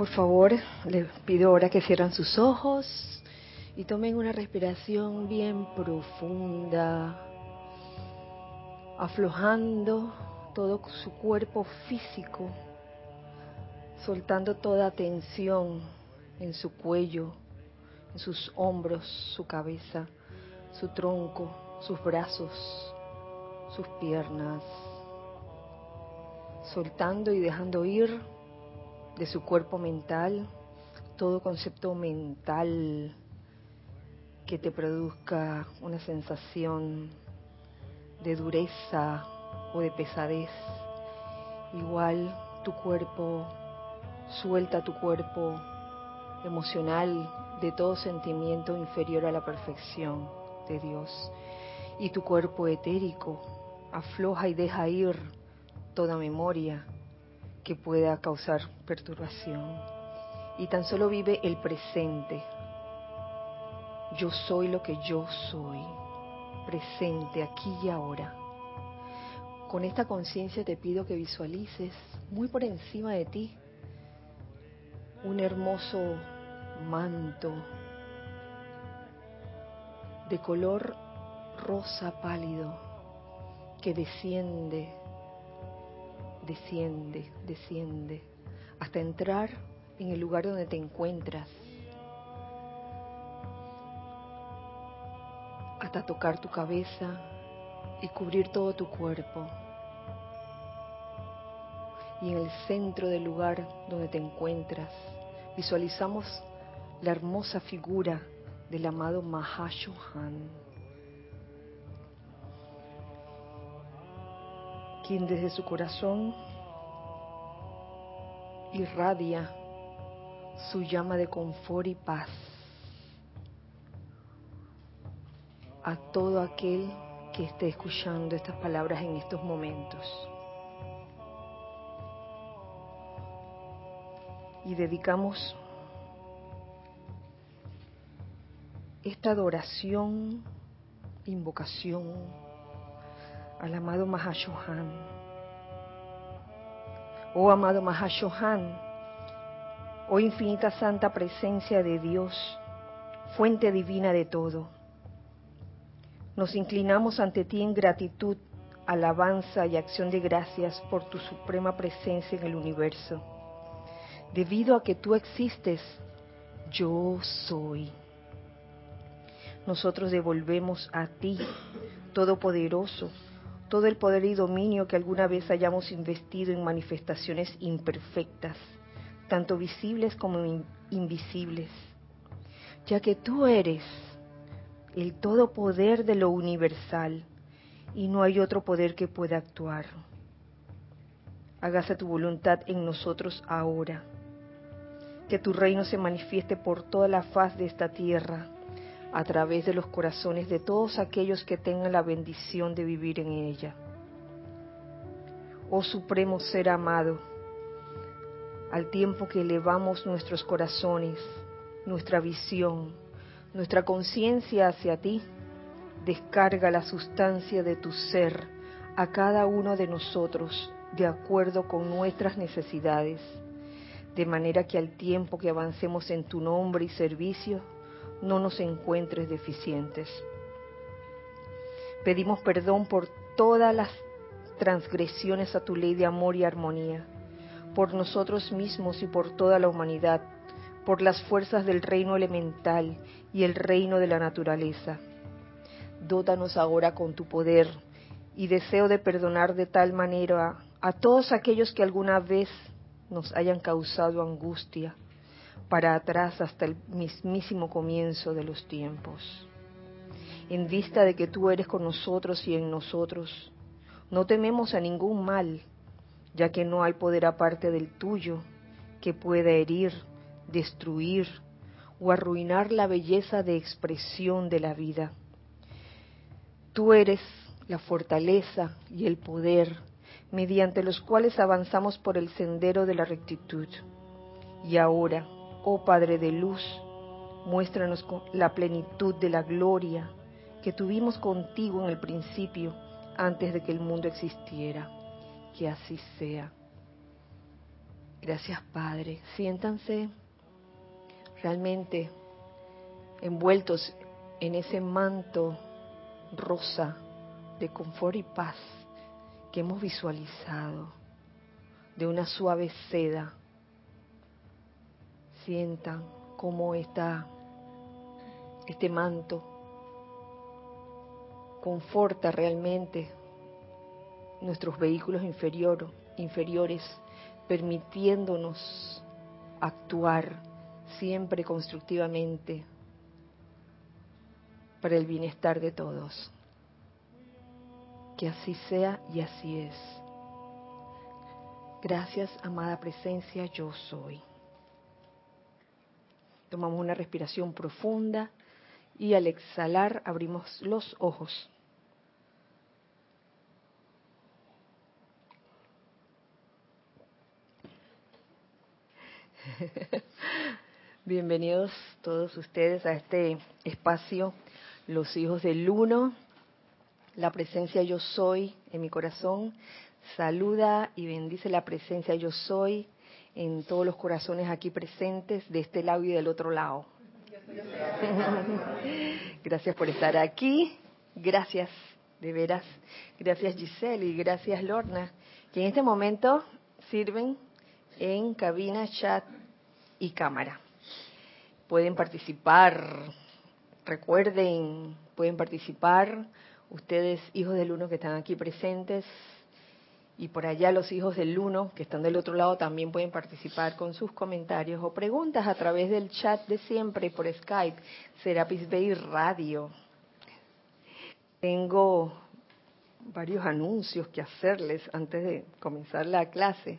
Por favor, les pido ahora que cierran sus ojos y tomen una respiración bien profunda, aflojando todo su cuerpo físico, soltando toda tensión en su cuello, en sus hombros, su cabeza, su tronco, sus brazos, sus piernas, soltando y dejando ir de su cuerpo mental todo concepto mental que te produzca una sensación de dureza o de pesadez. Igual tu cuerpo, suelta tu cuerpo emocional de todo sentimiento inferior a la perfección de Dios. Y tu cuerpo etérico afloja y deja ir toda memoria que pueda causar perturbación. Y tan solo vive el presente. Yo soy lo que yo soy, presente aquí y ahora. Con esta conciencia te pido que visualices muy por encima de ti un hermoso manto de color rosa pálido que desciende, desciende, desciende, hasta entrar en el lugar donde te encuentras, hasta tocar tu cabeza y cubrir todo tu cuerpo. Y en el centro del lugar donde te encuentras, visualizamos la hermosa figura del amado Mahashohan, quien desde su corazón irradia su llama de confort y paz a todo aquel que esté escuchando estas palabras en estos momentos. Y dedicamos esta adoración, invocación al amado Mahashohan. Oh amado Mahashohan, oh infinita santa presencia de Dios, fuente divina de todo. Nos inclinamos ante ti en gratitud, alabanza y acción de gracias por tu suprema presencia en el universo. Debido a que tú existes, yo soy nosotros devolvemos a ti, Todopoderoso, todo el poder y dominio que alguna vez hayamos investido en manifestaciones imperfectas, tanto visibles como invisibles, ya que tú eres el todo poder de lo universal y no hay otro poder que pueda actuar. Hágase tu voluntad en nosotros ahora, que tu reino se manifieste por toda la faz de esta tierra a través de los corazones de todos aquellos que tengan la bendición de vivir en ella. Oh Supremo Ser amado, al tiempo que elevamos nuestros corazones, nuestra visión, nuestra conciencia hacia ti, descarga la sustancia de tu ser a cada uno de nosotros de acuerdo con nuestras necesidades, de manera que al tiempo que avancemos en tu nombre y servicio, no nos encuentres deficientes. Pedimos perdón por todas las transgresiones a tu ley de amor y armonía, por nosotros mismos y por toda la humanidad, por las fuerzas del reino elemental y el reino de la naturaleza. Dótanos ahora con tu poder y deseo de perdonar de tal manera a todos aquellos que alguna vez nos hayan causado angustia, para atrás hasta el mismísimo comienzo de los tiempos. En vista de que tú eres con nosotros y en nosotros, no tememos a ningún mal, ya que no hay poder aparte del tuyo que pueda herir, destruir o arruinar la belleza de expresión de la vida. Tú eres la fortaleza y el poder mediante los cuales avanzamos por el sendero de la rectitud. Y ahora, Oh Padre de luz, muéstranos la plenitud de la gloria que tuvimos contigo en el principio, antes de que el mundo existiera. Que así sea. Gracias, Padre. Siéntanse realmente envueltos en ese manto rosa de confort y paz que hemos visualizado, de una suave seda. Sientan cómo está este manto conforta realmente nuestros vehículos inferiores, permitiéndonos actuar siempre constructivamente para el bienestar de todos. Que así sea y así es. Gracias, amada presencia, yo soy. Tomamos una respiración profunda y al exhalar abrimos los ojos. Bienvenidos todos ustedes a este espacio, los hijos del uno, la presencia yo soy en mi corazón, saluda y bendice la presencia yo soy en todos los corazones aquí presentes, de este lado y del otro lado. Gracias por estar aquí, gracias de veras, gracias Giselle y gracias Lorna, que en este momento sirven en cabina, chat y cámara pueden participar. Recuerden, pueden participar ustedes, hijos del uno que están aquí presentes, y por allá los hijos del uno que están del otro lado también pueden participar con sus comentarios o preguntas a través del chat de siempre por Skype, Serapis Bay Radio. Tengo varios anuncios que hacerles antes de comenzar la clase.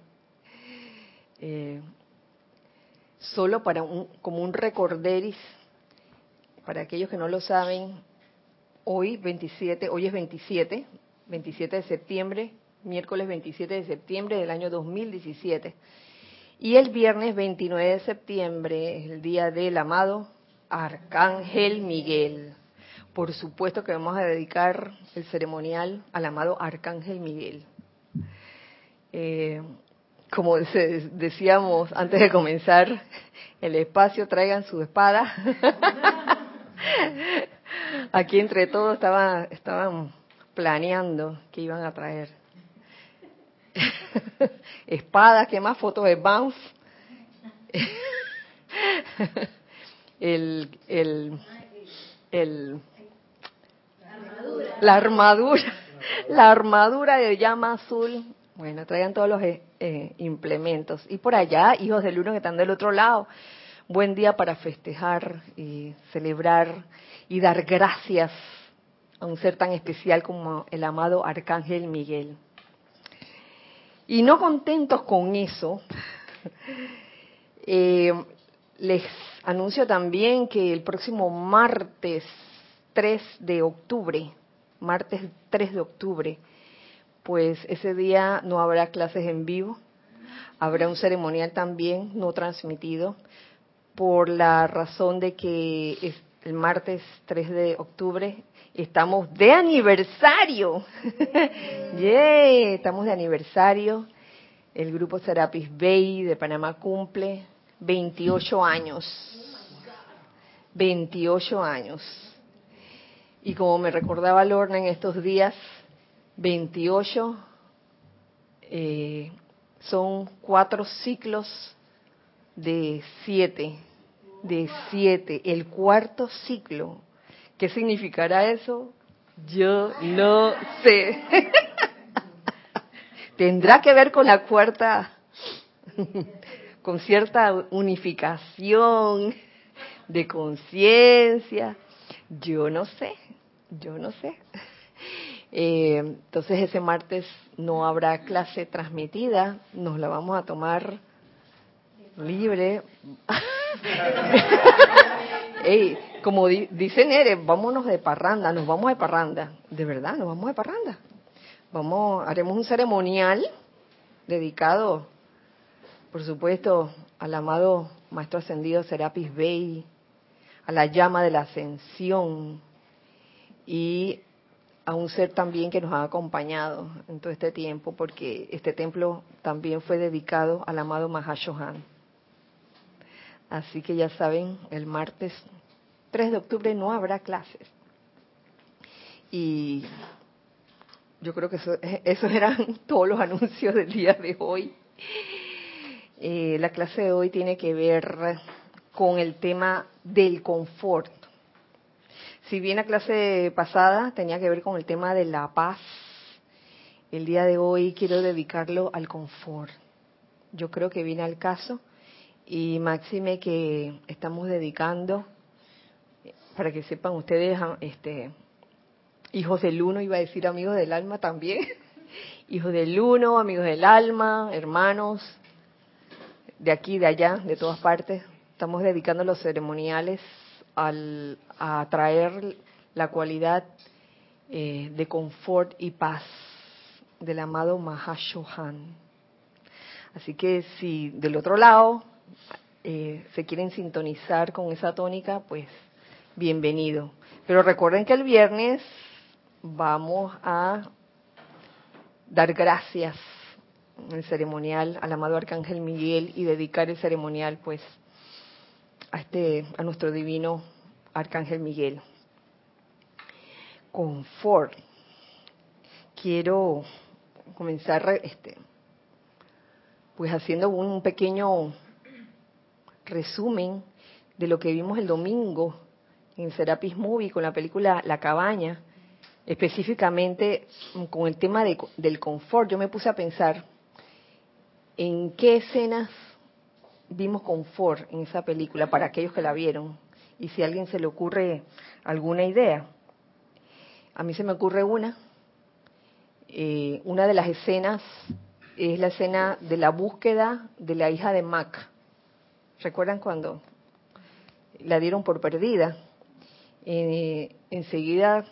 Eh, solo para un, como un recorderis, para aquellos que no lo saben, hoy 27, hoy es 27, 27 de septiembre, miércoles 27 de septiembre del año 2017. Y el viernes 29 de septiembre es el día del amado Arcángel Miguel. Por supuesto que vamos a dedicar el ceremonial al amado Arcángel Miguel. Eh, como decíamos antes de comenzar el espacio, traigan su espada. Aquí entre todos estaban, estaban planeando que iban a traer. Espadas, ¿qué más? Fotos de Bounce. el, el, el, la armadura, la armadura de llama azul bueno, traigan todos los eh, eh, implementos. Y por allá, hijos del uno que están del otro lado, buen día para festejar y celebrar y dar gracias a un ser tan especial como el amado Arcángel Miguel. Y no contentos con eso, eh, les anuncio también que el próximo martes 3 de octubre, martes 3 de octubre, pues ese día no habrá clases en vivo, habrá un ceremonial también no transmitido, por la razón de que el martes 3 de octubre estamos de aniversario. yeah, estamos de aniversario. El grupo Serapis Bay de Panamá cumple 28 años. 28 años. Y como me recordaba Lorna en estos días, 28 eh, son cuatro ciclos de siete, de siete. El cuarto ciclo, ¿qué significará eso? Yo no sé. Tendrá que ver con la cuarta, con cierta unificación de conciencia. Yo no sé, yo no sé. Eh, entonces ese martes no habrá clase transmitida, nos la vamos a tomar libre. como dice Nere, vámonos de parranda, nos vamos de parranda, de verdad, nos vamos de parranda. Vamos, haremos un ceremonial dedicado, por supuesto, al amado Maestro Ascendido Serapis Bey, a la llama de la ascensión y a un ser también que nos ha acompañado en todo este tiempo, porque este templo también fue dedicado al amado Mahashohan. Así que ya saben, el martes 3 de octubre no habrá clases. Y yo creo que eso, esos eran todos los anuncios del día de hoy. Eh, la clase de hoy tiene que ver con el tema del confort. Si bien la clase pasada tenía que ver con el tema de la paz, el día de hoy quiero dedicarlo al confort. Yo creo que viene al caso y máxime que estamos dedicando, para que sepan ustedes, este, hijos del uno, iba a decir amigos del alma también, hijos del uno, amigos del alma, hermanos, de aquí, de allá, de todas partes, estamos dedicando los ceremoniales al, a traer la cualidad eh, de confort y paz del amado Mahashohan. Así que si del otro lado eh, se quieren sintonizar con esa tónica, pues bienvenido. Pero recuerden que el viernes vamos a dar gracias en el ceremonial al amado Arcángel Miguel y dedicar el ceremonial pues a este a nuestro divino Arcángel Miguel. Confort. Quiero comenzar este pues haciendo un pequeño resumen de lo que vimos el domingo en Serapis Movie con la película La Cabaña, específicamente con el tema del confort. Yo me puse a pensar en qué escenas vimos confort en esa película para aquellos que la vieron y si a alguien se le ocurre alguna idea. A mí se me ocurre una. Eh, una de las escenas es la escena de la búsqueda de la hija de Mac. ¿Recuerdan cuando la dieron por perdida? Eh, enseguida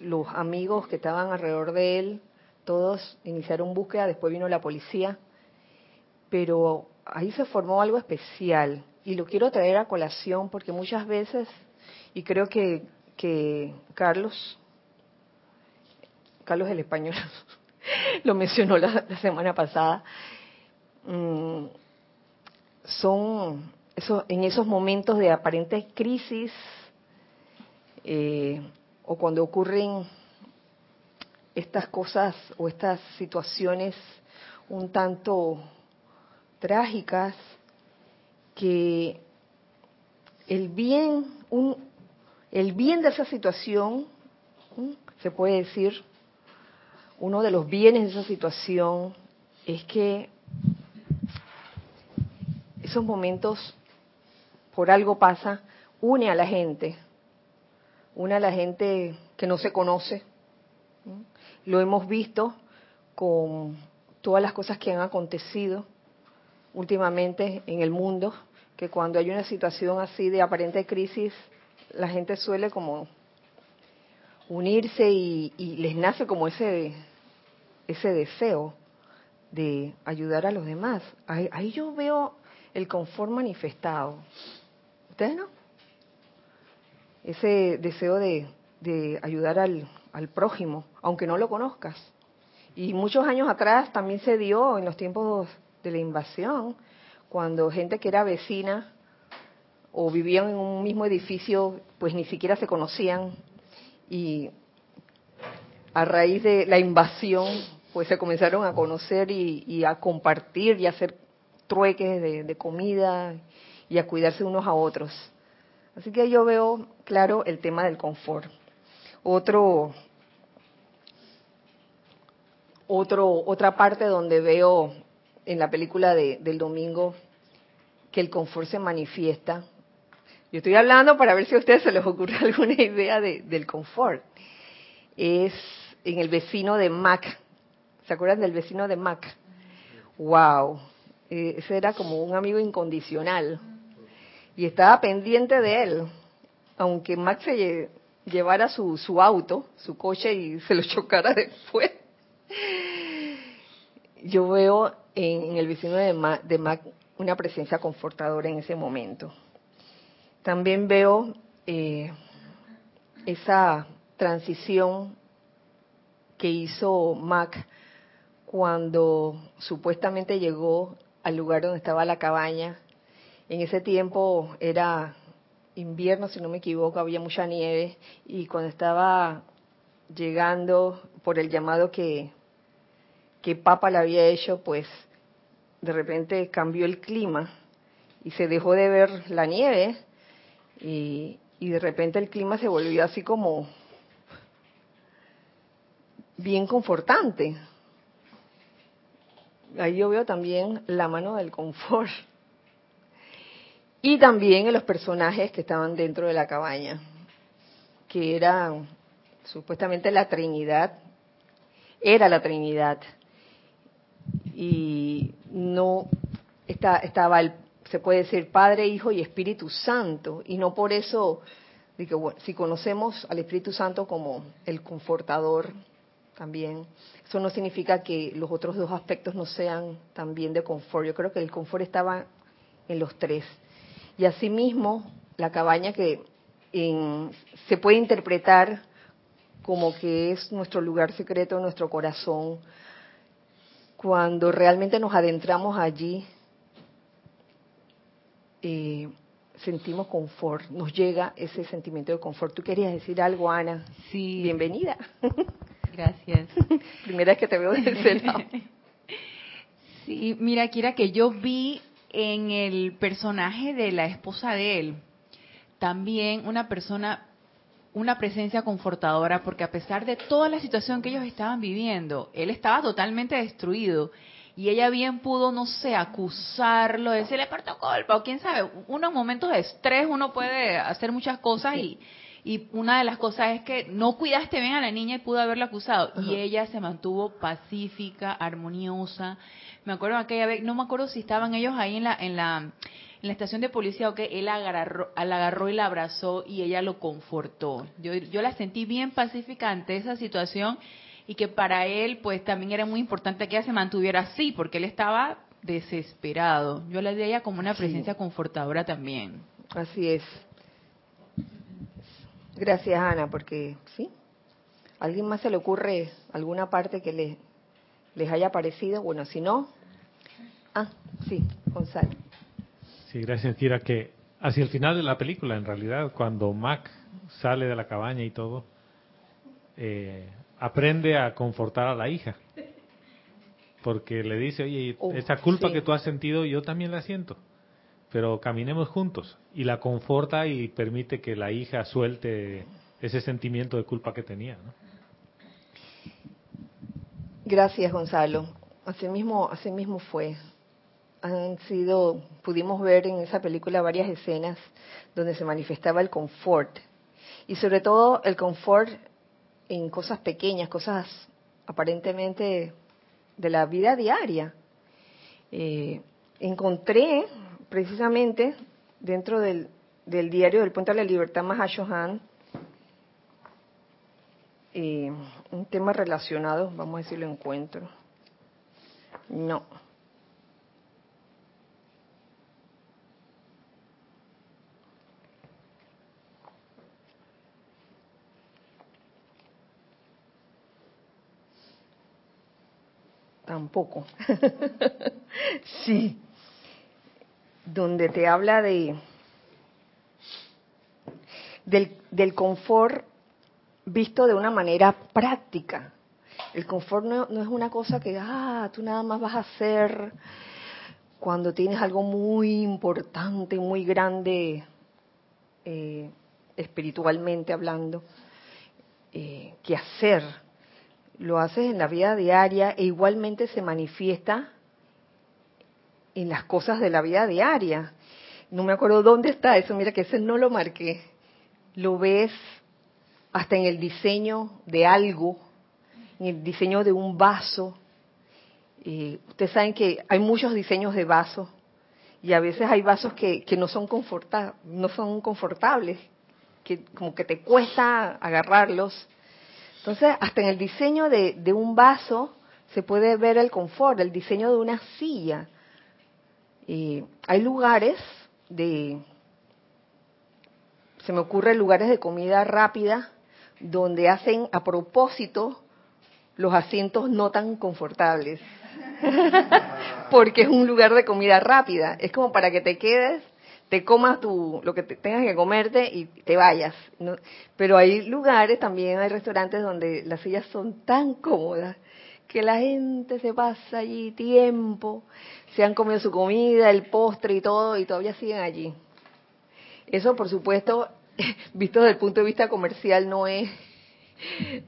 los amigos que estaban alrededor de él, todos iniciaron búsqueda, después vino la policía, pero ahí se formó algo especial y lo quiero traer a colación porque muchas veces, y creo que, que Carlos, Carlos el español, lo mencionó la, semana pasada, mm, son eso, en esos momentos de aparente crisis eh, o cuando ocurren estas cosas o estas situaciones un tanto trágicas que el bien un, el bien de esa situación se puede decir uno de los bienes de esa situación es que esos momentos por algo pasa une a la gente une a la gente que no se conoce lo hemos visto con todas las cosas que han acontecido últimamente en el mundo que cuando hay una situación así de aparente crisis la gente suele como unirse y, les nace como ese, ese deseo de ayudar a los demás. Ahí, yo veo el confort manifestado. ¿Ustedes no? Ese deseo de, de ayudar al, al prójimo, aunque no lo conozcas. Y muchos años atrás también se dio en los tiempos de la invasión, cuando gente que era vecina o vivían en un mismo edificio, pues ni siquiera se conocían y a raíz de la invasión, pues se comenzaron a conocer y, a compartir y a hacer trueques de, comida y a cuidarse unos a otros. Así que yo veo claro el tema del confort. Otro, otro, otra parte donde veo en la película del domingo que el confort se manifiesta yo estoy hablando para ver si a ustedes se les ocurre alguna idea del confort. Es en el vecino de Mac. ¿Se acuerdan del vecino de Mac? Wow. Eh, ese era como un amigo incondicional. Y estaba pendiente de él. Aunque Mac se llevara su, su auto, su coche y se lo chocara después. Yo veo en, el vecino de de Mac una presencia confortadora en ese momento también veo eh, esa transición que hizo Mac cuando supuestamente llegó al lugar donde estaba la cabaña. En ese tiempo era invierno, si no me equivoco, había mucha nieve y cuando estaba llegando por el llamado que, que Papa le había hecho, pues de repente cambió el clima y se dejó de ver la nieve y, y de repente el clima se volvió así como bien confortante. Ahí yo veo también la mano del confort. Y también en los personajes que estaban dentro de la cabaña, que eran supuestamente la Trinidad, era la Trinidad. Y no estaba el, se puede decir Padre, Hijo y Espíritu Santo. Y no por eso, digo, si conocemos al Espíritu Santo como el confortador también, eso no significa que los otros dos aspectos no sean también de confort. Yo creo que el confort estaba en los tres. Y asimismo, la cabaña que se puede interpretar como que es nuestro lugar secreto, nuestro corazón, cuando realmente nos adentramos allí, eh, sentimos confort, nos llega ese sentimiento de confort. ¿Tú querías decir algo, Ana? Sí. Bienvenida. Gracias. Primera vez que te veo desde ese lado. Sí, mira, Kira, que yo vi en el personaje de la esposa de él también una persona, una presencia confortadora, porque a pesar de toda la situación que ellos estaban viviendo, él estaba totalmente destruido. Y ella bien pudo, no sé, acusarlo, decirle parto culpa, o quién sabe, uno en momentos de estrés uno puede hacer muchas cosas y y una de las cosas es que no cuidaste bien a la niña y pudo haberla acusado. Y ella se mantuvo pacífica, armoniosa. Me acuerdo aquella vez, no me acuerdo si estaban ellos ahí en la, en la, en la estación de policía o que él agarró, la agarró y la abrazó y ella lo confortó. Yo, yo la sentí bien pacífica ante esa situación y que para él pues también era muy importante que ella se mantuviera así porque él estaba desesperado. Yo la vi a ella como una presencia confortadora también. Así es. Gracias, Ana, porque sí. alguien más se le ocurre alguna parte que les, les haya parecido? Bueno, si no. Ah, sí, Gonzalo. Sí, gracias, Kira. Que hacia el final de la película, en realidad, cuando Mac sale de la cabaña y todo, eh, aprende a confortar a la hija. Porque le dice, oye, esa culpa que tú has sentido, yo también la siento pero caminemos juntos. Y la conforta y permite que la hija suelte ese sentimiento de culpa que tenía. Gracias, Gonzalo. Así mismo, así mismo fue. Han sido, pudimos ver en esa película varias escenas donde se manifestaba el confort. Y sobre todo el confort en cosas pequeñas, cosas aparentemente de la vida diaria. Eh, encontré precisamente dentro del, diario del Puente de la Libertad Mahashohan, eh, un tema relacionado, vamos a decir, lo encuentro. No. Tampoco. sí donde te habla de del, confort visto de una manera práctica. El confort no, es una cosa que ah, tú nada más vas a hacer cuando tienes algo muy importante, muy grande, eh, espiritualmente hablando, eh, que hacer. Lo haces en la vida diaria e igualmente se manifiesta en las cosas de la vida diaria. No me acuerdo dónde está eso, mira que ese no lo marqué. Lo ves hasta en el diseño de algo, en el diseño de un vaso. Eh, ustedes saben que hay muchos diseños de vasos y a veces hay vasos que, no, son no son confortables, que como que te cuesta agarrarlos. Entonces, hasta en el diseño de, de un vaso se puede ver el confort, el diseño de una silla. Eh, hay lugares de, se me ocurre lugares de comida rápida donde hacen a propósito los asientos no tan confortables. Porque es un lugar de comida rápida. Es como para que te quedes, te comas tu, lo que tengas que comerte y te vayas. Pero hay lugares, también hay restaurantes donde las sillas son tan cómodas que la gente se pasa allí tiempo, se han comido su comida, el postre y todo, y todavía siguen allí. Eso, por supuesto, visto desde el punto de vista comercial, no es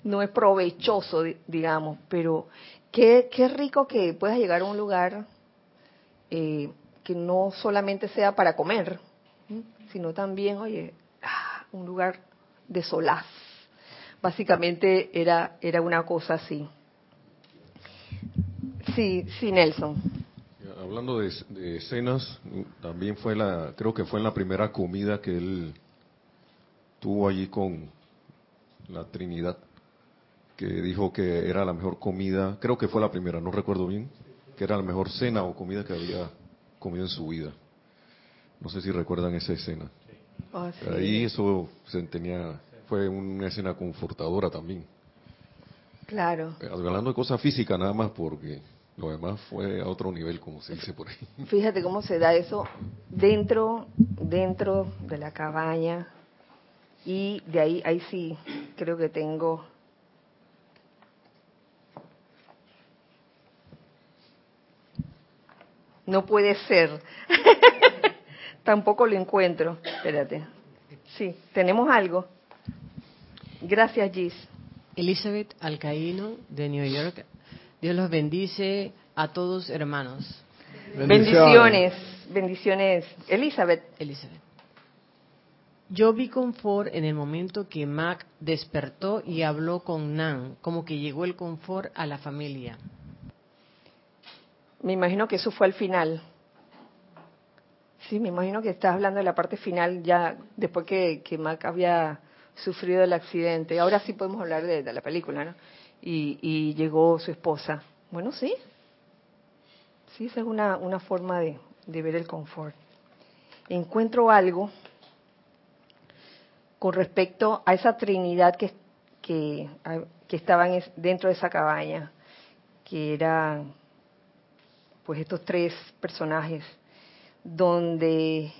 no es provechoso, digamos, pero qué, qué rico que puedas llegar a un lugar eh, que no solamente sea para comer, sino también, oye, ah, un lugar de solaz. Básicamente era, era una cosa así. Sí, sí, Nelson. Hablando de, de escenas, también fue la, creo que fue en la primera comida que él tuvo allí con, la Trinidad, que dijo que era la mejor comida, creo que fue la primera, no recuerdo bien, que era la mejor cena o comida que había comido en su vida. No sé si recuerdan esa escena. Ah, Ahí eso se tenía, fue una escena confortadora también. Claro. Eh, hablando de cosas físicas nada más, porque lo demás fue a otro nivel, como se dice por ahí. Fíjate cómo se da eso dentro, dentro de la cabaña, y de ahí, ahí sí, creo que tengo No puede ser. Tampoco lo encuentro. Espérate. Sí, tenemos algo. Gracias, Gis. Elizabeth Alcaíno, de New York. Dios los bendice a todos, hermanos. Bendiciones. Bendiciones. Elizabeth. Elizabeth. Yo vi confort en el momento que Mac despertó y habló con Nan, como que llegó el confort a la familia. Me imagino que eso fue al final. Sí, me imagino que estás hablando de la parte final ya después que, que Mac había sufrido el accidente. Ahora sí podemos hablar de, la película, ¿no? Y, y, llegó su esposa. Bueno, sí. Sí, esa es una, una forma de, de ver el confort. Encuentro algo con respecto a esa trinidad que, que, que estaban dentro de esa cabaña, que eran pues estos tres personajes, donde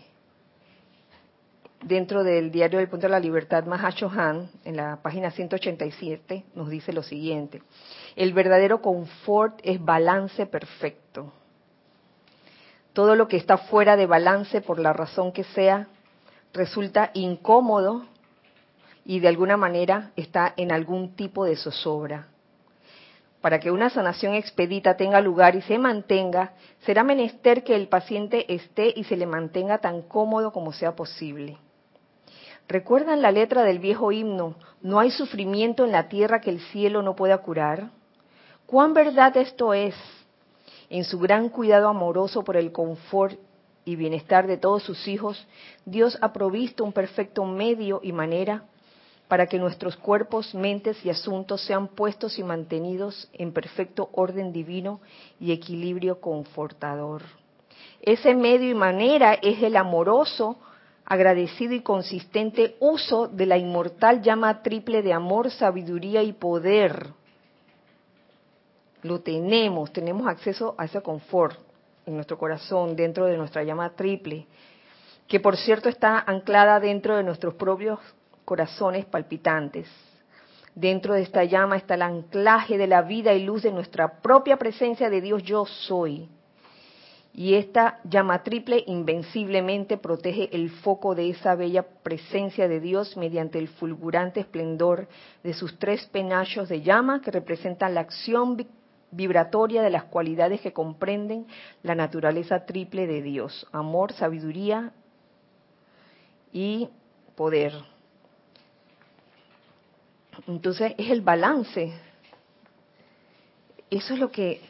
dentro del diario del Punto de la Libertad, Mahacho Han, en la página 187, nos dice lo siguiente, el verdadero confort es balance perfecto. Todo lo que está fuera de balance, por la razón que sea, resulta incómodo y de alguna manera está en algún tipo de zozobra. Para que una sanación expedita tenga lugar y se mantenga, será menester que el paciente esté y se le mantenga tan cómodo como sea posible. ¿Recuerdan la letra del viejo himno, no hay sufrimiento en la tierra que el cielo no pueda curar? ¿Cuán verdad esto es? En su gran cuidado amoroso por el confort y bienestar de todos sus hijos, Dios ha provisto un perfecto medio y manera para que nuestros cuerpos, mentes y asuntos sean puestos y mantenidos en perfecto orden divino y equilibrio confortador. Ese medio y manera es el amoroso, agradecido y consistente uso de la inmortal llama triple de amor, sabiduría y poder. Lo tenemos, tenemos acceso a ese confort en nuestro corazón, dentro de nuestra llama triple, que por cierto está anclada dentro de nuestros propios corazones palpitantes. Dentro de esta llama está el anclaje de la vida y luz de nuestra propia presencia de Dios yo soy. Y esta llama triple invenciblemente protege el foco de esa bella presencia de Dios mediante el fulgurante esplendor de sus tres penachos de llama que representan la acción vibratoria de las cualidades que comprenden la naturaleza triple de Dios, amor, sabiduría y poder. Entonces es el balance. Eso es lo que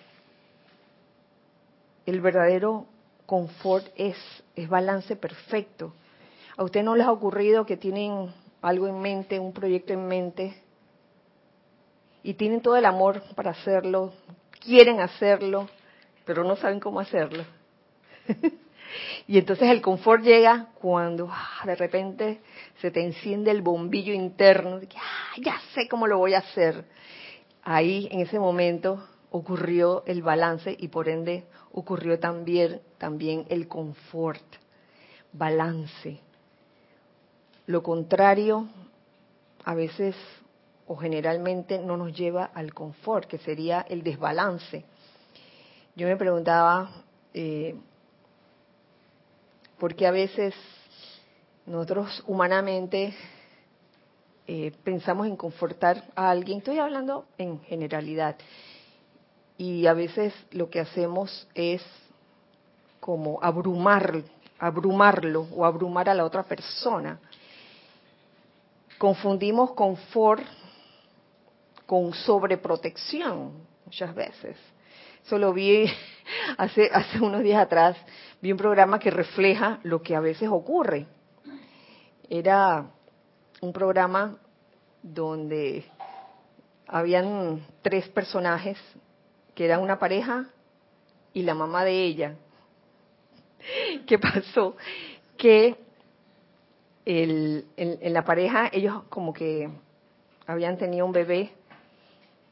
el verdadero confort es, balance perfecto. ¿A usted no les ha ocurrido que tienen algo en mente, un proyecto en mente, y tienen todo el amor para hacerlo, quieren hacerlo, pero no saben cómo hacerlo? Y entonces el confort llega cuando ah, de repente se te enciende el bombillo interno de que ah, ya sé cómo lo voy a hacer. ahí en ese momento ocurrió el balance y por ende ocurrió también, también el confort, balance. Lo contrario, a veces o generalmente no nos lleva al confort, que sería el desbalance. Yo me preguntaba, eh, ¿por qué a veces nosotros humanamente eh, pensamos en confortar a alguien? Estoy hablando en generalidad. Y a veces lo que hacemos es como abrumar, abrumarlo o abrumar a la otra persona. Confundimos confort con sobreprotección muchas veces. Eso lo vi hace, hace unos días atrás, vi un programa que refleja lo que a veces ocurre. Era un programa donde habían tres personajes que eran una pareja y la mamá de ella. ¿Qué pasó? Que el, en la pareja ellos como que habían tenido un bebé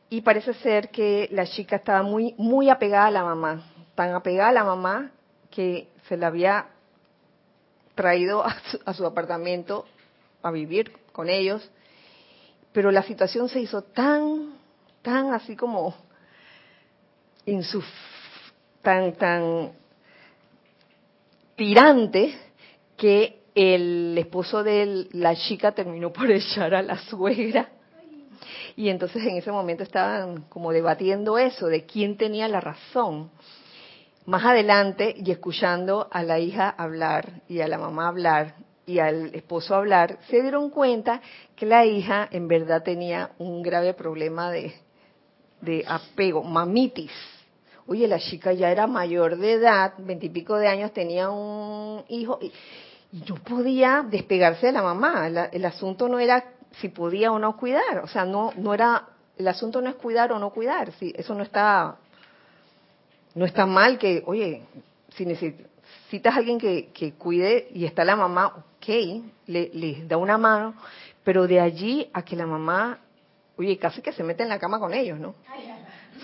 y parece ser que la chica estaba muy muy apegada a la mamá, tan apegada a la mamá que se la había traído a su, apartamento a vivir con ellos, pero la situación se hizo tan tan así como tan tan tirante que el esposo de la chica terminó por echar a la suegra y entonces en ese momento estaban como debatiendo eso, de quién tenía la razón. Más adelante, y escuchando a la hija hablar y a la mamá hablar y al esposo hablar, se dieron cuenta que la hija en verdad tenía un grave problema de, de apego, mamitis. Oye, la chica ya era mayor de edad, veintipico de años, tenía un hijo y, no podía despegarse de la mamá. el asunto no era si podía o no cuidar. O sea, no, no era, el asunto no es cuidar o no cuidar. Si eso no está, no está mal que, oye, si necesitas a alguien que, que cuide y está la mamá, ok, le da una mano, pero de allí a que la mamá, oye, casi que se mete en la cama con ellos, ¿no?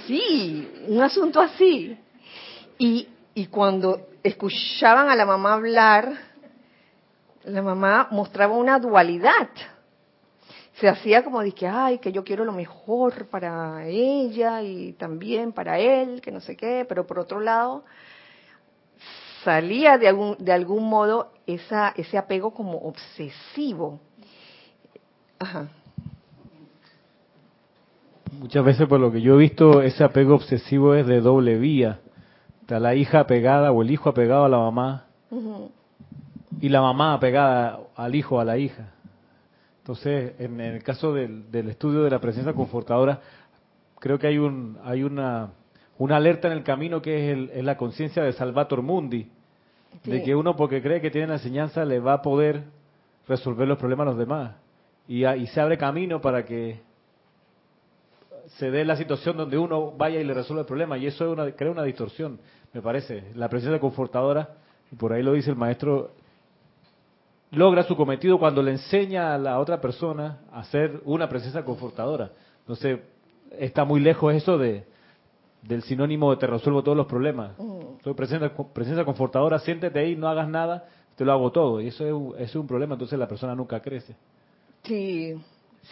Sí, un asunto así. Y, y cuando escuchaban a la mamá hablar, la mamá mostraba una dualidad se hacía como de que, ay, que yo quiero lo mejor para ella y también para él, que no sé qué, pero por otro lado, salía de algún, de algún modo esa, ese apego como obsesivo. Ajá. Muchas veces por lo que yo he visto, ese apego obsesivo es de doble vía. Está la hija apegada o el hijo apegado a la mamá y la mamá apegada al hijo, a la hija. Entonces, en el caso del, estudio de la presencia confortadora, creo que hay un hay una una alerta en el camino que es, la conciencia de Salvator Mundi, de que uno porque cree que tiene la enseñanza le va a poder resolver los problemas a los demás y, y se abre camino para que se dé la situación donde uno vaya y le resuelva el problema y eso es una, crea una distorsión, me parece. La presencia confortadora, y por ahí lo dice el maestro, logra su cometido cuando le enseña a la otra persona a ser una presencia confortadora. Entonces, está muy lejos eso de del sinónimo de te resuelvo todos los problemas. Mm. Soy presencia, presencia confortadora, siéntete ahí, no hagas nada, te lo hago todo. Y eso es, un, es un problema, entonces la persona nunca crece. Sí,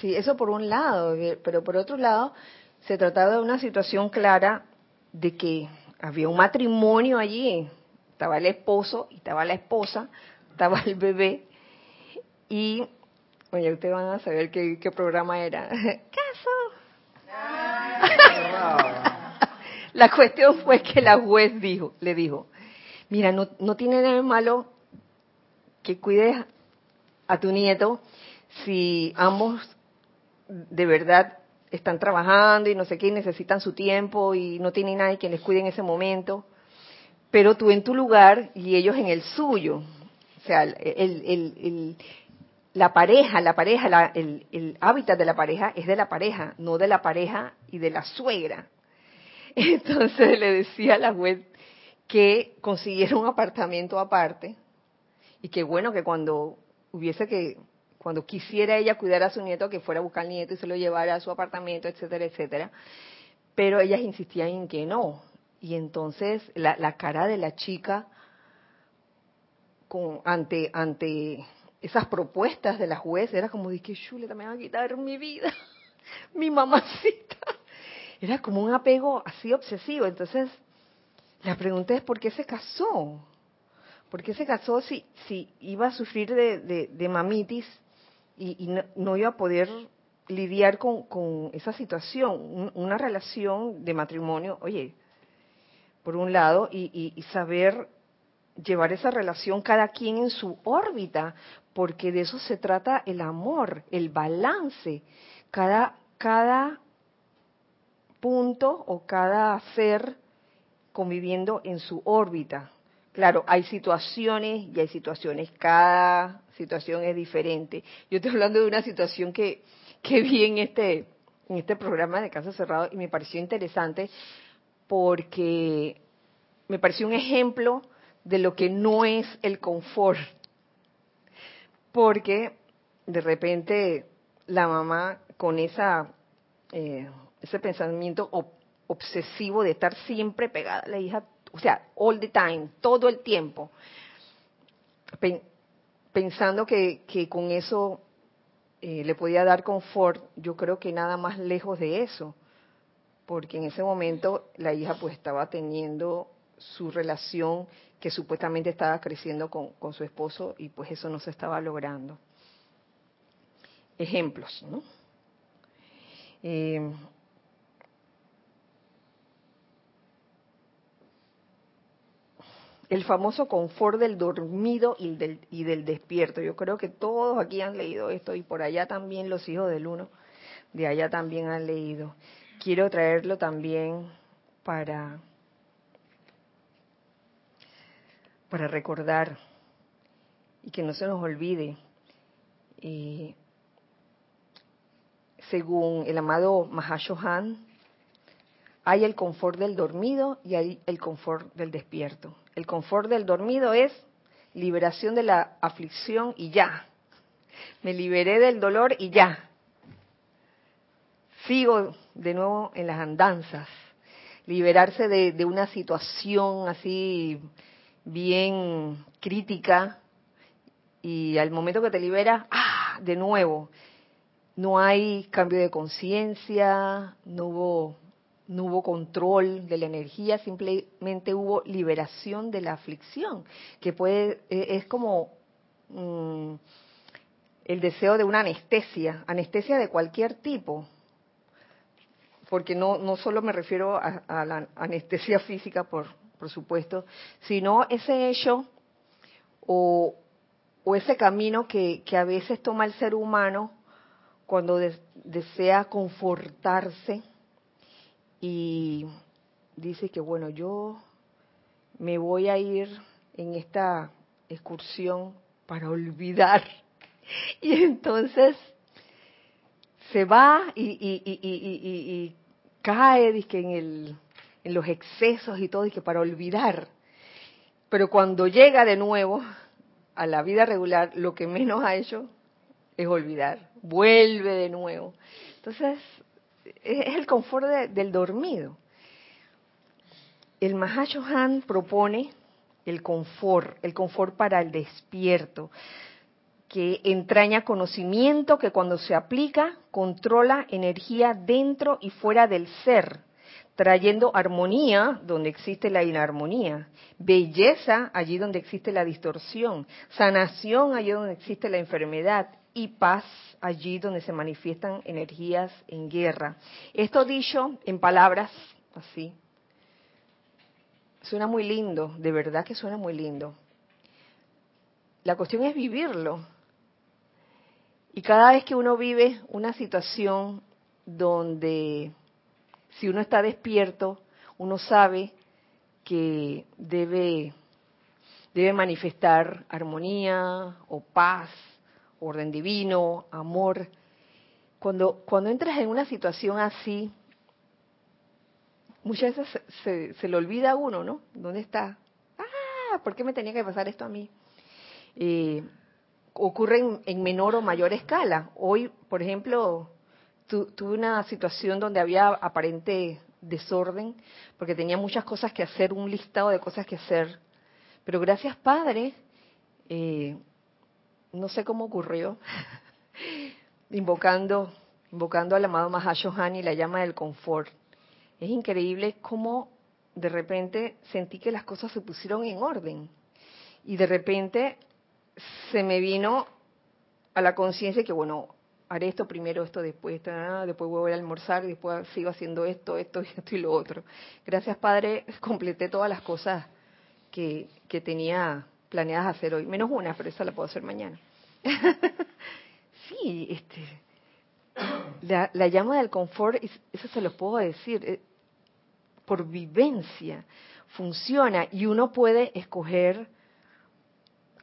sí, eso por un lado, eh, pero por otro lado, se trataba de una situación clara de que había un matrimonio allí, estaba el esposo y estaba la esposa, estaba el bebé, y, oye, ustedes van a saber qué, programa era. ¡Caso! la cuestión fue que la juez dijo, le dijo, mira, no, no tiene nada de malo que cuides a tu nieto si ambos de verdad están trabajando y no sé qué, necesitan su tiempo y no tienen nadie que les cuide en ese momento, pero tú en tu lugar y ellos en el suyo. O sea, el, el, la pareja, la pareja, el, hábitat de la pareja es de la pareja, no de la pareja y de la suegra. Entonces le decía a la web que consiguiera un apartamento aparte y que bueno que cuando hubiese que, cuando quisiera ella cuidar a su nieto, que fuera a buscar al nieto y se lo llevara a su apartamento, etcétera, etcétera. Pero ellas insistían en que no. Y entonces la, la cara de la chica con, ante, ante esas propuestas de la juez era como de que Chule me va a quitar mi vida, mi mamacita. Era como un apego así obsesivo. Entonces, la pregunta es ¿por qué se casó? ¿Por qué se casó si, si iba a sufrir de, de, mamitis y, no, iba a poder lidiar con, esa situación? una relación de matrimonio, oye, por un lado, y, y, saber llevar esa relación cada quien en su órbita, porque de eso se trata el amor, el balance. Cada, cada punto o cada ser conviviendo en su órbita. Claro, hay situaciones y hay situaciones, cada situación es diferente. Yo estoy hablando de una situación que, que vi en este, en este programa de Caso Cerrado y me pareció interesante porque me pareció un ejemplo de lo que no es el confort. Porque de repente la mamá con esa, eh, ese pensamiento obsesivo de estar siempre pegada a la hija, o sea, all the time, todo el tiempo, pensando que, con eso eh, le podía dar confort, yo creo que nada más lejos de eso, porque en ese momento la hija pues estaba teniendo su relación que supuestamente estaba creciendo con, con su esposo y pues eso no se estaba logrando. Ejemplos, ¿no? Eh, el famoso confort del dormido y del, y del despierto. Yo creo que todos aquí han leído esto y por allá también los hijos del uno, de allá también han leído. Quiero traerlo también para, para recordar y que no se nos olvide. Eh, según el amado Mahashohan, hay el confort del dormido y hay el confort del despierto. El confort del dormido es liberación de la aflicción y ya. Me liberé del dolor y ya. Sigo de nuevo en las andanzas. Liberarse de, una situación así bien crítica y al momento que te libera, ¡ah! De nuevo. No hay cambio de conciencia, no hubo no hubo control de la energía, simplemente hubo liberación de la aflicción, que puede e, es como mm, el deseo de una anestesia, anestesia de cualquier tipo, porque no, no solo me refiero a, la anestesia física, por, supuesto, sino ese hecho o, o ese camino que, que, a veces toma el ser humano cuando desea confortarse y dice que bueno, yo me voy a ir en esta excursión para olvidar. Y entonces se va y, y, y, cae en, el, en los excesos y todo, que para olvidar. Pero cuando llega de nuevo a la vida regular, lo que menos ha hecho es olvidar. Vuelve de nuevo. Entonces, es el confort del dormido. El Mahashohan propone el confort, el confort para el despierto, que entraña conocimiento que cuando se aplica controla energía dentro y fuera del ser, trayendo armonía donde existe la inarmonía, belleza allí donde existe la distorsión, sanación allí donde existe la enfermedad y paz allí donde se manifiestan energías en guerra. Esto dicho en palabras así, suena muy lindo, de verdad que suena muy lindo. La cuestión es vivirlo. Y cada vez que uno vive una situación donde si uno está despierto, uno sabe que debe, debe manifestar armonía o paz orden divino, amor. Cuando, cuando entras en una situación así, muchas veces se, se, le olvida a uno, ¿no? ¿Dónde está? Ah, ¿por qué me tenía que pasar esto a mí? Eh, ocurren en menor o mayor escala. Hoy, por ejemplo, tuve una situación donde había aparente desorden, porque tenía muchas cosas que hacer, un listado de cosas que hacer. Pero gracias, Padre, eh, no sé cómo ocurrió, invocando, invocando al amado Mahashohan y la llama del confort. Es increíble cómo de repente sentí que las cosas se pusieron en orden. Y de repente se me vino a la conciencia que, bueno, haré esto primero, esto después, después voy a almorzar, y después sigo haciendo esto, esto, esto y lo otro. Gracias, Padre, completé todas las cosas que, que tenía planeadas hacer hoy, menos una, pero esa la puedo hacer mañana. sí, este, la, la, llama del confort, eso se lo puedo decir, eh, por vivencia, funciona y uno puede escoger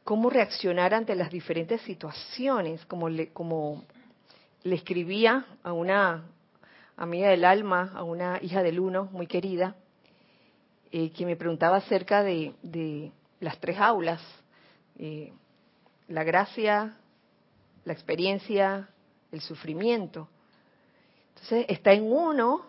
cómo reaccionar ante las diferentes situaciones, como le, como le escribía a una amiga del alma, a una hija del uno muy querida, eh, que me preguntaba acerca de, de las tres aulas, la gracia, la experiencia, el sufrimiento. Entonces está en uno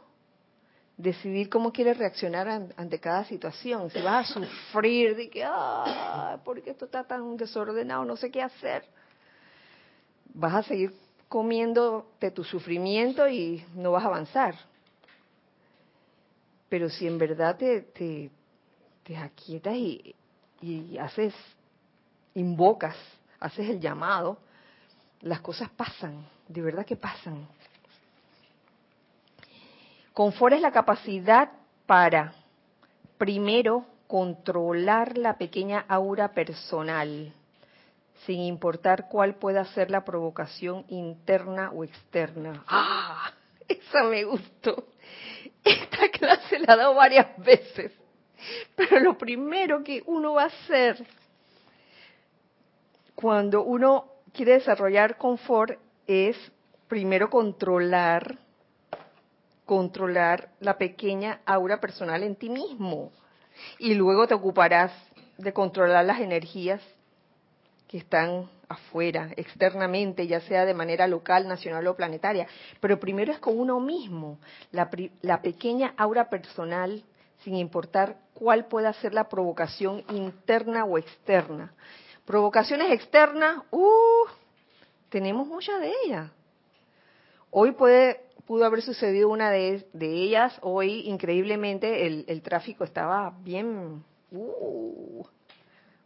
decidir cómo quiere reaccionar ante cada situación. Si vas a sufrir de que, ah, porque esto está tan desordenado, no sé qué hacer, vas a seguir comiéndote tu sufrimiento y no vas a avanzar. Pero si en verdad te, te, te aquietas y, y haces, invocas, haces el llamado, las cosas pasan, de verdad que pasan. Confort es la capacidad para, primero, controlar la pequeña aura personal sin importar cuál pueda ser la provocación interna o externa. ¡Ah! Esa me gustó. Esta clase la he dado varias veces. Pero lo primero que uno va a hacer cuando uno quiere desarrollar confort es primero controlar controlar la pequeña aura personal en ti mismo y luego te ocuparás de controlar las energías que están afuera, externamente, ya sea de manera local, nacional o planetaria. Pero primero es con uno mismo, la, la pequeña aura personal, sin importar cuál pueda ser la provocación interna o externa. Provocaciones externas, uh, tenemos muchas de ellas. Hoy puede, pudo haber sucedido una de, ellas, hoy increíblemente el, el tráfico estaba bien uh,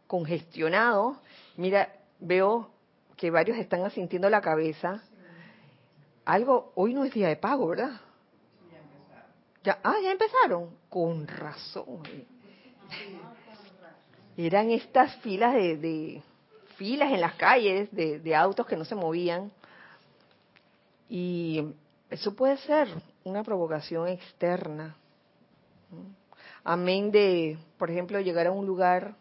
congestionado Mira, veo que varios están asintiendo la cabeza. Algo, hoy no es día de pago, ¿verdad? Ya, ah, ya empezaron. Con razón. Eran estas filas de, filas en las calles de, de autos que no se movían. Y eso puede ser una provocación externa. Amén de, por ejemplo, llegar a un lugar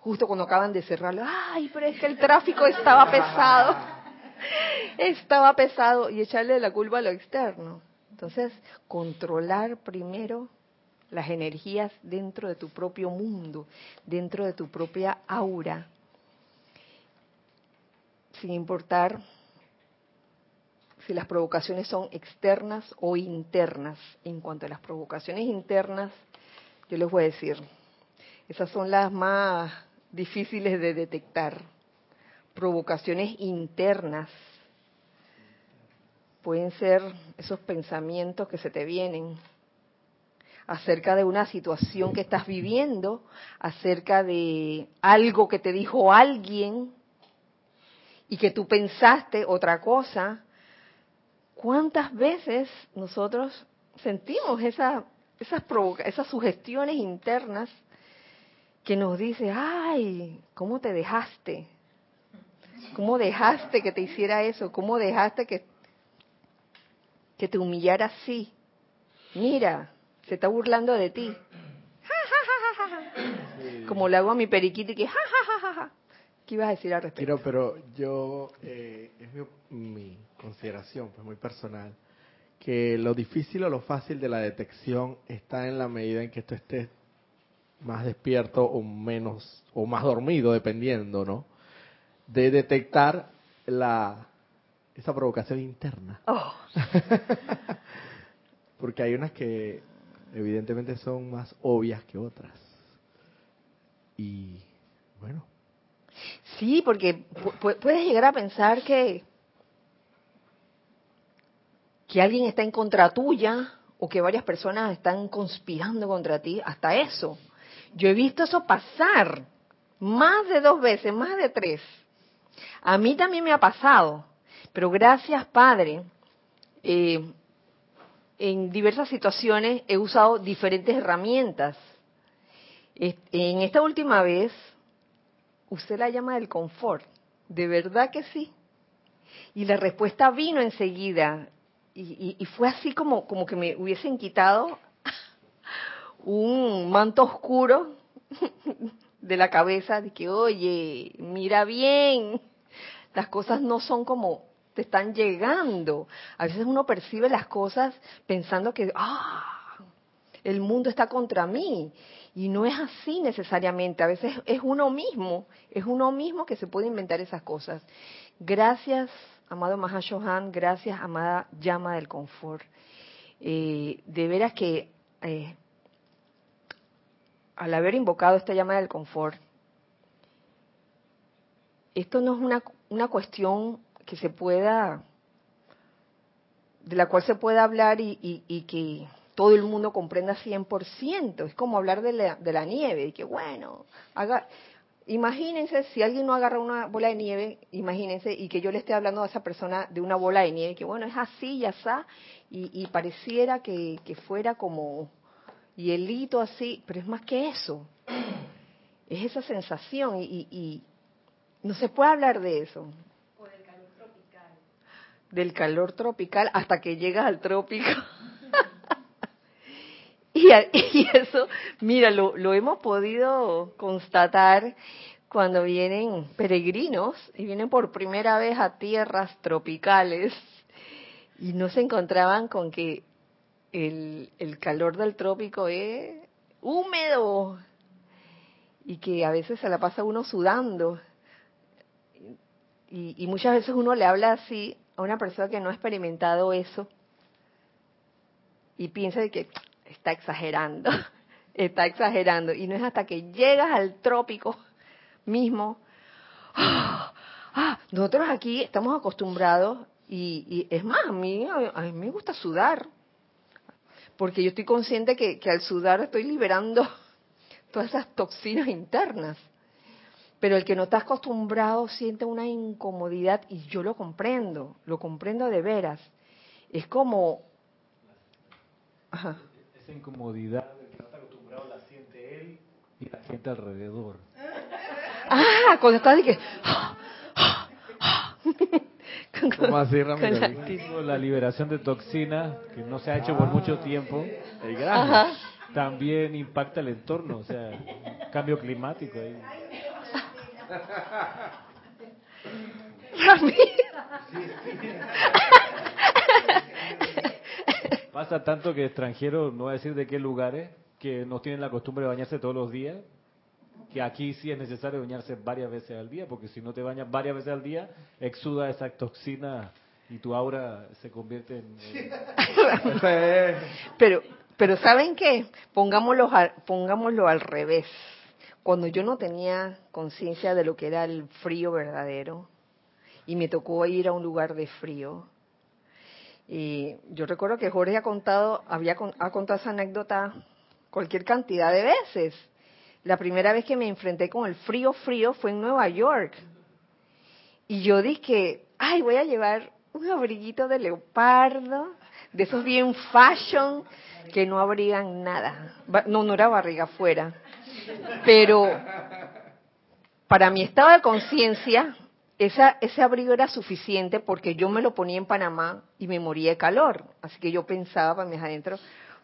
justo cuando acaban de cerrarlo, ay, pero es que el tráfico estaba pesado, estaba pesado, y echarle la culpa a lo externo. Entonces, controlar primero las energías dentro de tu propio mundo, dentro de tu propia aura, sin importar si las provocaciones son externas o internas. En cuanto a las provocaciones internas, yo les voy a decir, esas son las más difíciles de detectar, provocaciones internas. Pueden ser esos pensamientos que se te vienen acerca de una situación que estás viviendo, acerca de algo que te dijo alguien y que tú pensaste otra cosa. ¿Cuántas veces nosotros sentimos esa, esas, esas sugestiones internas que nos dice, ay, ¿cómo te dejaste? ¿Cómo dejaste que te hiciera eso? ¿Cómo dejaste que, que te humillara así? Mira, se está burlando de ti. Como le hago a mi periquito y que ja, ¿Qué ibas a decir al respecto? Pero, pero yo, eh, es mi, mi, consideración, pues muy personal, que lo difícil o lo fácil de la detección está en la medida en que tú estés más despierto o menos o más dormido dependiendo, ¿no? de detectar la esa provocación interna. Oh, Porque hay unas que evidentemente son más obvias que otras. Y bueno, sí, porque pu- pu- puedes llegar a pensar que que alguien está en contra tuya o que varias personas están conspirando contra ti, hasta eso. Yo he visto eso pasar más de dos veces, más de tres. A mí también me ha pasado, pero gracias Padre, eh, en diversas situaciones he usado diferentes herramientas. En esta última vez usé la llama del confort, de verdad que sí. Y la respuesta vino enseguida. Y, y- y fue así como, como que me hubiesen quitado un manto oscuro de la cabeza, de que, oye, mira bien, las cosas no son como están llegando. A veces uno percibe las cosas pensando que, ah, el mundo está contra mí. Y no es así necesariamente. A veces es uno mismo, es uno mismo que se puede inventar esas cosas. Gracias, amado Mahashohan, gracias, amada llama del confort. Eh, de veras que eh, al haber invocado esta llama del confort, esto no es una, una cuestión que se pueda, de la cual se pueda hablar y, y- y que todo el mundo comprenda 100%. Es como hablar de la, de la nieve, y que bueno, haga, imagínense si alguien no agarra una bola de nieve, imagínense, y que yo le esté hablando a esa persona de una bola de nieve, que bueno, es así, ya está, y, y pareciera que, que fuera como hielito así, pero es más que eso. Es esa sensación y, y- y no se puede hablar de eso. Del calor tropical hasta que llegas al trópico. y, eso, mira, lo, lo hemos podido constatar cuando vienen peregrinos y vienen por primera vez a tierras tropicales y no se encontraban con que el, el calor del trópico es húmedo y que a veces se la pasa uno sudando. Y, y muchas veces uno le habla así a una persona que no ha experimentado eso y piensa de que está exagerando, está exagerando. Y no es hasta que llegas al trópico mismo. ¡ah! ¡ah! nosotros aquí estamos acostumbrados y, y es más, a mí, a mí me gusta sudar porque yo estoy consciente que, que al sudar estoy liberando todas esas toxinas internas. Pero el que no está acostumbrado siente una incomodidad y yo lo comprendo, lo comprendo de veras. Es como... Ajá. Esa incomodidad del que no está acostumbrado la siente él y la gente alrededor. Ah, cuando está de que... ¿cómo así, Ramiro? la la liberación de toxina que no se ha hecho por mucho tiempo. El grano. También impacta el entorno, o sea, cambio climático. ahí. Pasa tanto que extranjeros, no voy a decir de qué lugares, que no tienen la costumbre de bañarse todos los días, que aquí sí es necesario bañarse varias veces al día, porque si no te bañas varias veces al día, exuda esa toxina y tu aura se convierte en... Pero, pero ¿saben qué? Pongámoslo, pongámoslo al revés. Cuando yo no tenía conciencia de lo que era el frío verdadero y me tocó ir a un lugar de frío, y yo recuerdo que Jorge ha contado, había ha contado esa anécdota cualquier cantidad de veces. La primera vez que me enfrenté con el frío frío fue en Nueva York. Y yo dije, ay, voy a llevar un abriguito de leopardo, de esos bien fashion, que no abrigan nada. No, no era barriga afuera. Pero para mi estado de conciencia, esa, ese abrigo era suficiente porque yo me lo ponía en Panamá y me moría de calor. Así que yo pensaba para mis adentro,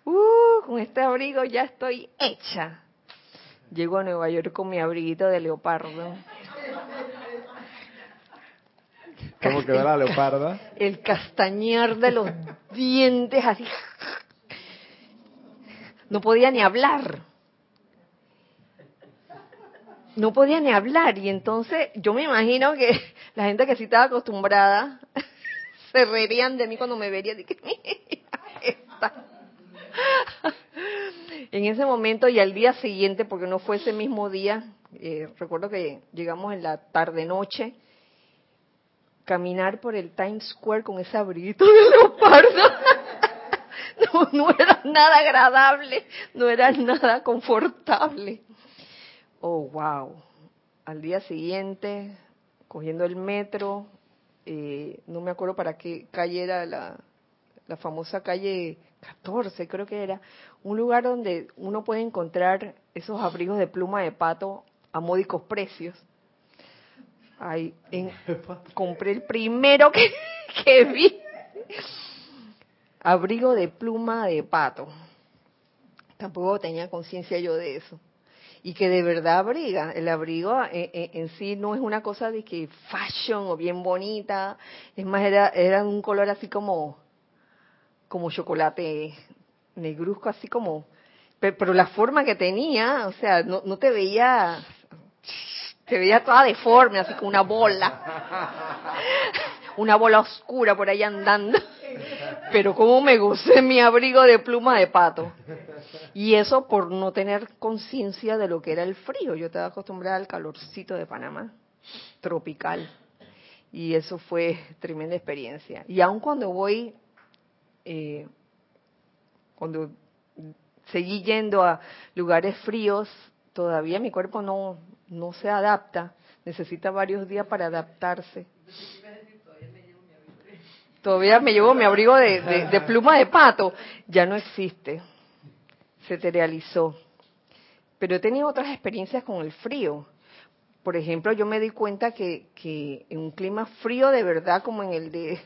uh, con este abrigo ya estoy hecha. Llego a Nueva York con mi abriguito de leopardo. ¿Cómo quedó la leoparda? el castañear de los dientes así. No podía ni hablar. No podía ni hablar y entonces yo me imagino que la gente que sí estaba acostumbrada se reirían de mí cuando me verían. Dije, esta. en ese momento y al día siguiente, porque no fue ese mismo día, eh, recuerdo que llegamos en la tarde-noche, caminar por el Times Square con ese abriguito de leopardo. no, no era nada agradable, no era nada confortable. Oh, wow. Al día siguiente, cogiendo el metro, eh, no me acuerdo para qué calle era la, la famosa calle 14, creo que era, un lugar donde uno puede encontrar esos abrigos de pluma de pato a módicos precios. Ahí, compré el primero que, que vi. Abrigo de pluma de pato. Tampoco tenía conciencia yo de eso. Y que de verdad abriga. El abrigo en, en, sí no es una cosa de que fashion o bien bonita. Es más, era, era un color así como, como chocolate negruzco, así como. Pero, la forma que tenía, o sea, no, no te veía te veía toda deforme, así como una bola. Una bola oscura por ahí andando. Pero como me gocé mi abrigo de pluma de pato. Y eso por no tener conciencia de lo que era el frío. Yo estaba acostumbrada al calorcito de Panamá, tropical. Y eso fue tremenda experiencia. Y aun cuando voy, eh, cuando seguí yendo a lugares fríos, todavía mi cuerpo no, no se adapta, necesita varios días para adaptarse. Todavía me llevo mi abrigo de, pluma de pato, ya no existe, se realizó. Pero he tenido otras experiencias con el frío. Por ejemplo, yo me di cuenta que, que en un clima frío de verdad como en el de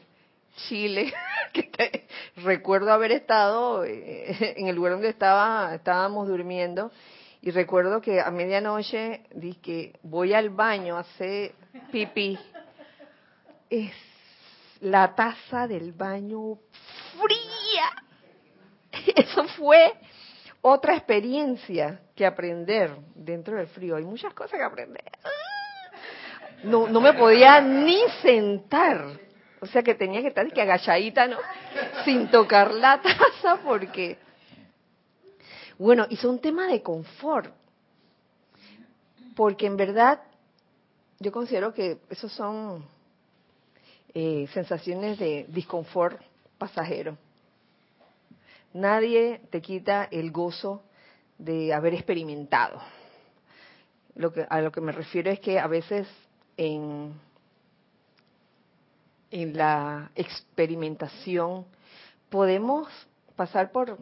Chile, que recuerdo haber estado eh, en el lugar donde estaba, estábamos durmiendo, y recuerdo que a medianoche dije voy al baño a hacer pipí. Es la taza del baño fría. Eso fue otra experiencia que aprender dentro del frío. Hay muchas cosas que aprender. No, no me podía ni sentar. O sea que tenía que estar que agachadita, ¿no? Sin tocar la taza porque bueno, y son temas de confort, porque en verdad yo considero que esos son eh, sensaciones de disconfort pasajero. Nadie te quita el gozo de haber experimentado. Lo que, a lo que me refiero es que a veces en, en la experimentación podemos pasar por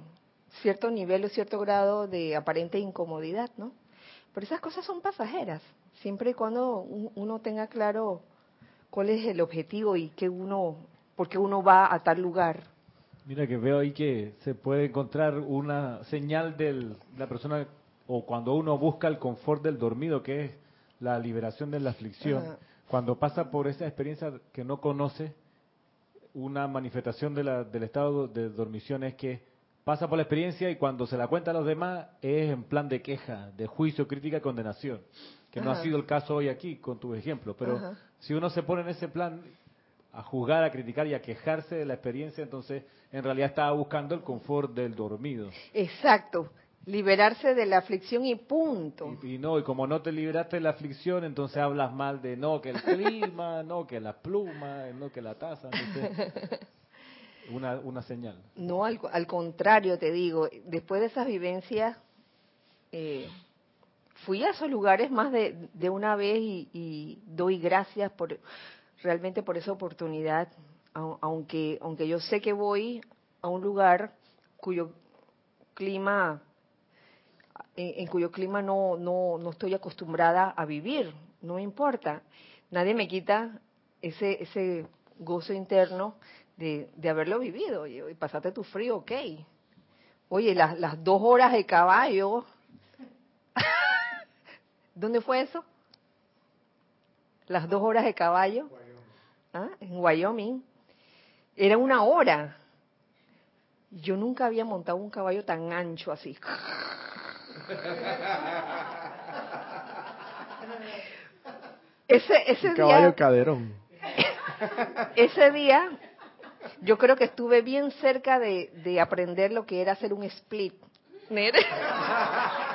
cierto nivel o cierto grado de aparente incomodidad, ¿no? Pero esas cosas son pasajeras, siempre y cuando uno tenga claro cuál es el objetivo y qué uno, por qué uno va a tal lugar. Mira que veo ahí que se puede encontrar una señal de la persona o cuando uno busca el confort del dormido, que es la liberación de la aflicción, cuando pasa por esa experiencia que no conoce, una manifestación de la, del estado de dormición es que pasa por la experiencia y cuando se la cuenta a los demás es en plan de queja, de juicio, crítica, condenación, que no ha sido el caso hoy aquí con tu ejemplo, pero si uno se pone en ese plan a juzgar, a criticar y a quejarse de la experiencia, entonces en realidad estaba buscando el confort del dormido. Exacto, liberarse de la aflicción y punto. Y, no, y como no te liberaste de la aflicción, entonces hablas mal de no, que el clima, no, que la pluma, no, que la taza. Una, una señal. No, al, al, contrario, te digo, después de esas vivencias, eh, fui a esos lugares más de, una vez y, doy gracias por realmente por esa oportunidad, aunque, aunque yo sé que voy a un lugar cuyo clima en, cuyo clima no, no, no estoy acostumbrada a vivir, no me importa. Nadie me quita ese, ese gozo interno de, de haberlo vivido. Y, pasaste tu frío, ok. Oye, las dos horas de caballo. ¿Dónde fue eso? Las dos horas de caballo. ¿Ah? En Wyoming. Era una hora. Yo nunca había montado un caballo tan ancho así. ese, ese Caballo día, caderón. ese día, yo creo que estuve bien cerca de, de aprender lo que era hacer un split.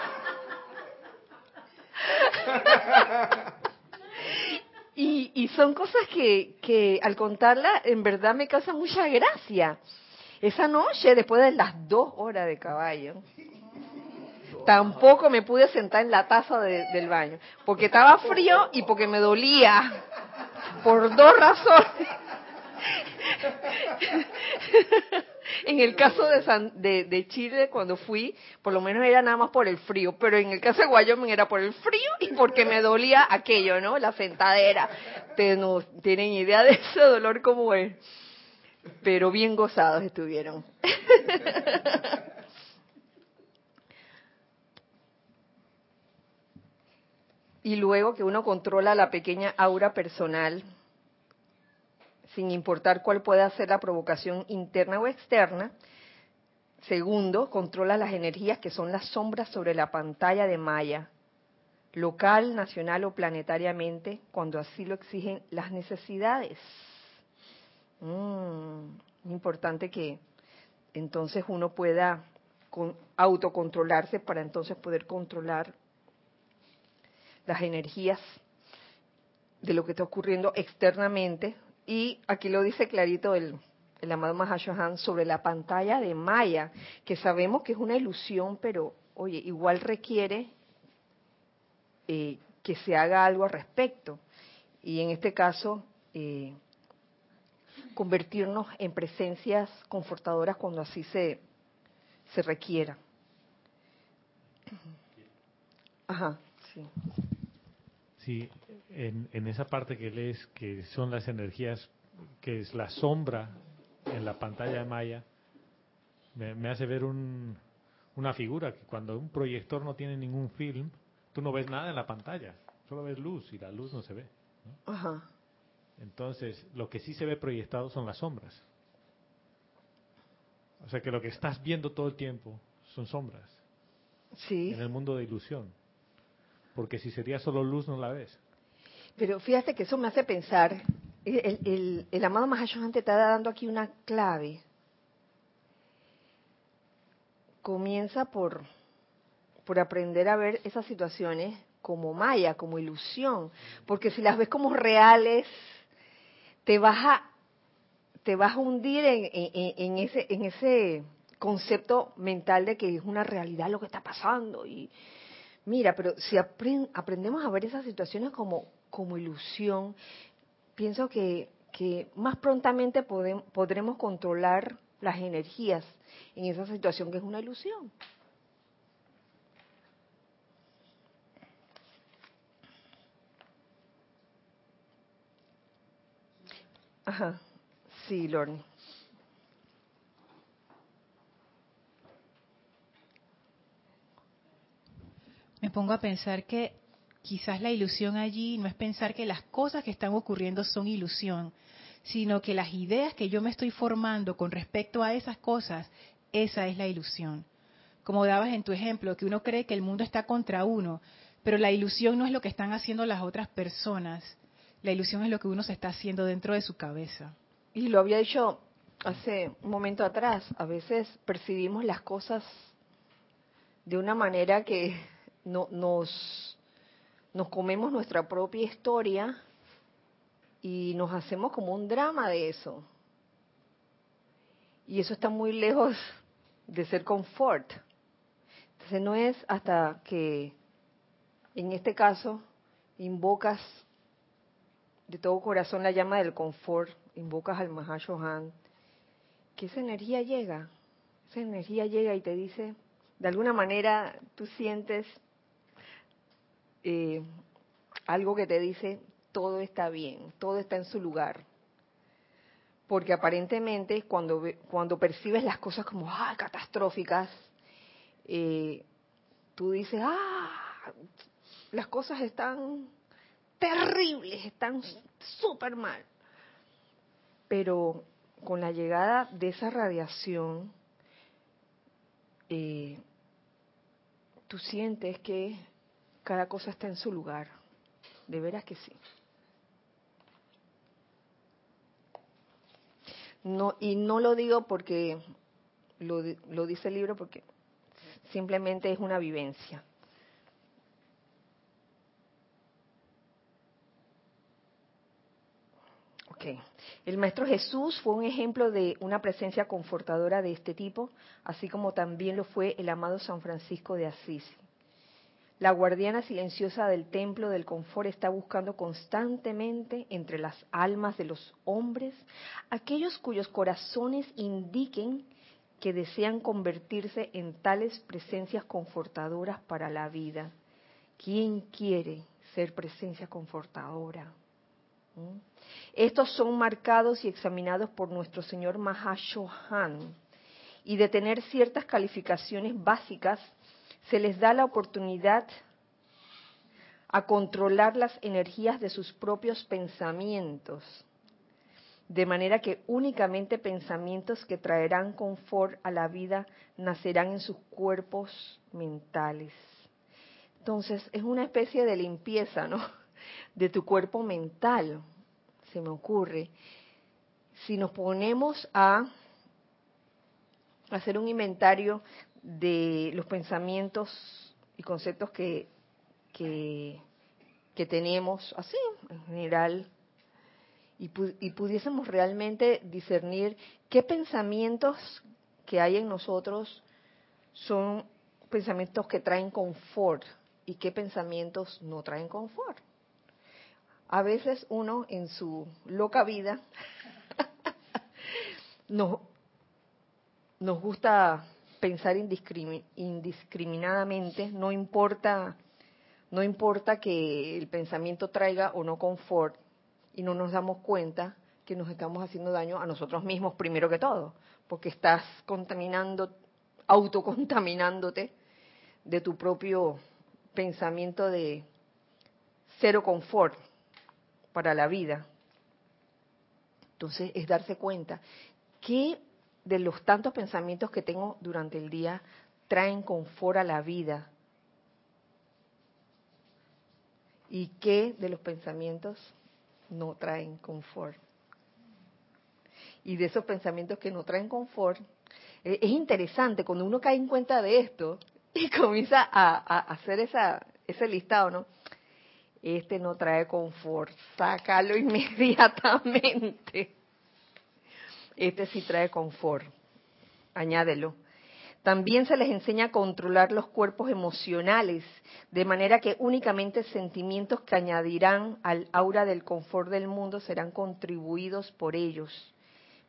Y, y son cosas que, que al contarla en verdad me causa mucha gracia. Esa noche, después de las dos horas de caballo, tampoco me pude sentar en la taza de- del baño, porque estaba frío y porque me dolía, por dos razones. En el caso de, San- de, Chile, cuando fui, por lo menos era nada más por el frío, pero en el caso de Wyoming era por el frío y porque me dolía aquello, ¿no? La sentadera. Ustedes no tienen idea de ese dolor como es. Pero bien gozados estuvieron. Y luego que uno controla la pequeña aura personal, sin importar cuál pueda ser la provocación interna o externa. Segundo, controla las energías que son las sombras sobre la pantalla de Maya, local, nacional o planetariamente, cuando así lo exigen las necesidades. Mm, importante que entonces uno pueda con- autocontrolarse para entonces poder controlar las energías de lo que está ocurriendo externamente. Y aquí lo dice clarito el, el amado Mahashohan sobre la pantalla de Maya, que sabemos que es una ilusión, pero oye, igual requiere eh, que se haga algo al respecto. Y en este caso, eh, convertirnos en presencias confortadoras cuando así se, se requiera. Ajá, sí. Sí, en, en esa parte que lees, que son las energías, que es la sombra en la pantalla de Maya, me, me hace ver un, una figura que cuando un proyector no tiene ningún film, tú no ves nada en la pantalla, solo ves luz y la luz no se ve. Ajá. Entonces, lo que sí se ve proyectado son las sombras. O sea que lo que estás viendo todo el tiempo son sombras Sí. en el mundo de ilusión. Porque si sería solo luz no la ves. Pero fíjate que eso me hace pensar, el, el, amado Mahashohan te está dando aquí una clave. Comienza por, por aprender a ver esas situaciones como maya, como ilusión, porque si las ves como reales, te vas a, te vas a hundir en, en- en ese, en ese concepto mental de que es una realidad lo que está pasando y, Mira, pero si apren- aprendemos a ver esas situaciones como, como ilusión, pienso que, que más prontamente podremos controlar las energías en esa situación que es una ilusión. Ajá, sí, Lorne. Me pongo a pensar que quizás la ilusión allí no es pensar que las cosas que están ocurriendo son ilusión, sino que las ideas que yo me estoy formando con respecto a esas cosas, esa es la ilusión. Como dabas en tu ejemplo, que uno cree que el mundo está contra uno, pero la ilusión no es lo que están haciendo las otras personas, la ilusión es lo que uno se está haciendo dentro de su cabeza. Y lo había dicho hace un momento atrás, a veces percibimos las cosas de una manera que no, nos, nos comemos nuestra propia historia y nos hacemos como un drama de eso. Y eso está muy lejos de ser confort. Entonces no es hasta que, en este caso, invocas de todo corazón la llama del confort, invocas al Mahashohan, que esa energía llega, esa energía llega y te dice, de alguna manera tú sientes eh, algo que te dice, todo está bien, todo está en su lugar. Porque aparentemente cuando, cuando percibes las cosas como ah, catastróficas, eh, tú dices, ah, las cosas están terribles, están súper mal. Pero con la llegada de esa radiación, eh, tú sientes que cada cosa está en su lugar. De veras que sí. No, y no lo digo porque lo, dice el libro, porque simplemente es una vivencia. Okay. El Maestro Jesús fue un ejemplo de una presencia confortadora de este tipo, así como también lo fue el amado San Francisco de Asís. La guardiana silenciosa del templo del confort está buscando constantemente entre las almas de los hombres aquellos cuyos corazones indiquen que desean convertirse en tales presencias confortadoras para la vida. ¿Quién quiere ser presencia confortadora? ¿Mm? Estos son marcados y examinados por nuestro Señor Mahashohan y de tener ciertas calificaciones básicas se les da la oportunidad a controlar las energías de sus propios pensamientos, de manera que únicamente pensamientos que traerán confort a la vida nacerán en sus cuerpos mentales. Entonces, es una especie de limpieza, ¿no? De tu cuerpo mental, se me ocurre. Si nos ponemos a hacer un inventario de los pensamientos y conceptos que, que, tenemos, así en general, y, y pudiésemos realmente discernir qué pensamientos que hay en nosotros son pensamientos que traen confort y qué pensamientos no traen confort. A veces uno en su loca vida nos, nos gusta pensar indiscriminadamente, no importa, no importa que el pensamiento traiga o no confort, y no nos damos cuenta que nos estamos haciendo daño a nosotros mismos primero que todo, porque estás contaminando, autocontaminándote de tu propio pensamiento de cero confort para la vida. Entonces es darse cuenta que de los tantos pensamientos que tengo durante el día traen confort a la vida? ¿Y qué de los pensamientos no traen confort? Y de esos pensamientos que no traen confort, eh, es interesante cuando uno cae en cuenta de esto y comienza a, a hacer esa, ese listado, ¿no? Este no trae confort, sácalo inmediatamente este sí trae confort. Añádelo. También se les enseña a controlar los cuerpos emocionales, de manera que únicamente sentimientos que añadirán al aura del confort del mundo serán contribuidos por ellos.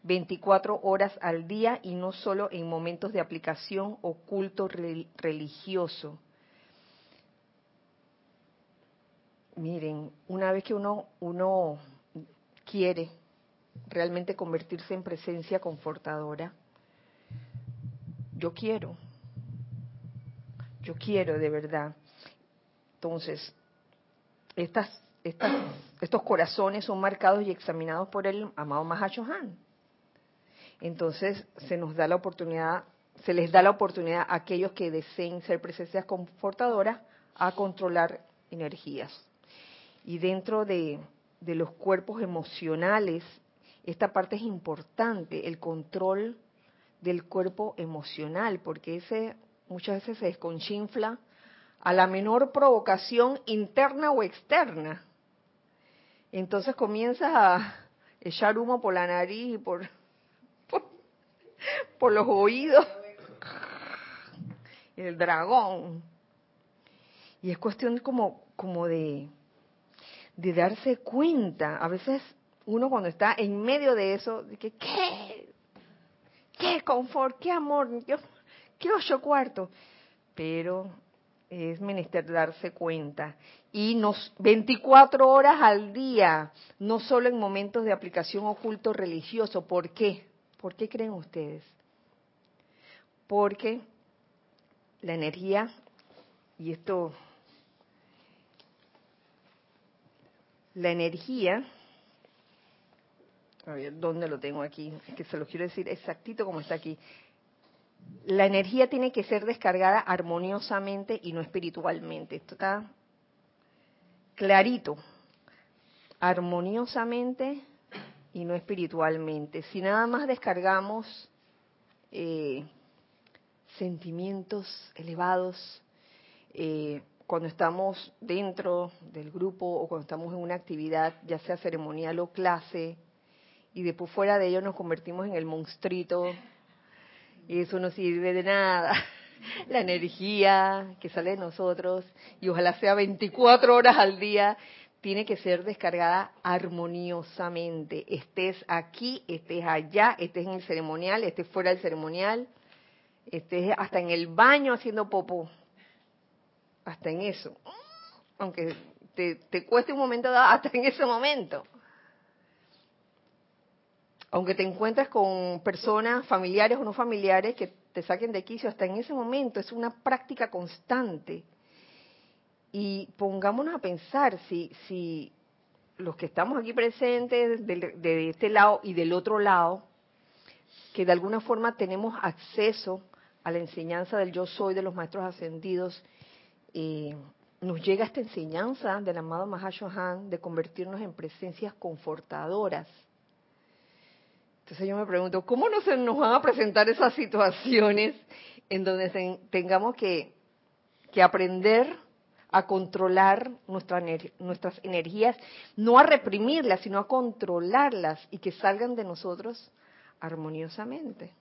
24 horas al día y no solo en momentos de aplicación o culto religioso. Miren, una vez que uno, uno quiere realmente convertirse en presencia confortadora. Yo quiero, yo quiero de verdad. Entonces, estas, estas, estos corazones son marcados y examinados por el amado Mahashohan. Entonces, se nos da la oportunidad, se les da la oportunidad a aquellos que deseen ser presencias confortadoras a controlar energías. Y dentro de, de los cuerpos emocionales esta parte es importante, el control del cuerpo emocional, porque ese muchas veces se desconchinfla a la menor provocación interna o externa. Entonces comienzas a echar humo por la nariz y por, por, los oídos. El dragón. Y es cuestión como, como de, de darse cuenta. A veces uno cuando está en medio de eso, de que, ¿qué? ¿Qué confort? ¿Qué amor? ¿Qué ocho cuartos? Pero es menester darse cuenta. Y nos 24 horas al día, no solo en momentos de aplicación oculto religioso. ¿Por qué? ¿Por qué creen ustedes? Porque la energía, y esto, la energía a ver, ¿dónde lo tengo aquí? Es que se lo quiero decir exactito como está aquí. La energía tiene que ser descargada armoniosamente y no espiritualmente. Esto está clarito. Armoniosamente y no espiritualmente. Si nada más descargamos eh, sentimientos elevados eh, cuando estamos dentro del grupo o cuando estamos en una actividad, ya sea ceremonial o clase, y después fuera de ello nos convertimos en el monstruito, y eso no sirve de nada. La energía que sale de nosotros, y ojalá sea 24 horas al día, tiene que ser descargada armoniosamente. Estés aquí, estés allá, estés en el ceremonial, estés fuera del ceremonial, estés hasta en el baño haciendo popo. Hasta en eso. Aunque te, te cueste un momento dado, hasta en ese momento. Aunque te encuentres con personas familiares o no familiares que te saquen de quicio, hasta en ese momento es una práctica constante y pongámonos a pensar si, si los que estamos aquí presentes de, este lado y del otro lado, que de alguna forma tenemos acceso a la enseñanza del yo soy de los maestros ascendidos, eh, nos llega esta enseñanza del amado Mahashohan de convertirnos en presencias confortadoras. Entonces yo me pregunto, ¿cómo nos van a presentar esas situaciones en donde tengamos que, aprender a controlar nuestras energías, no a reprimirlas, sino a controlarlas y que salgan de nosotros armoniosamente.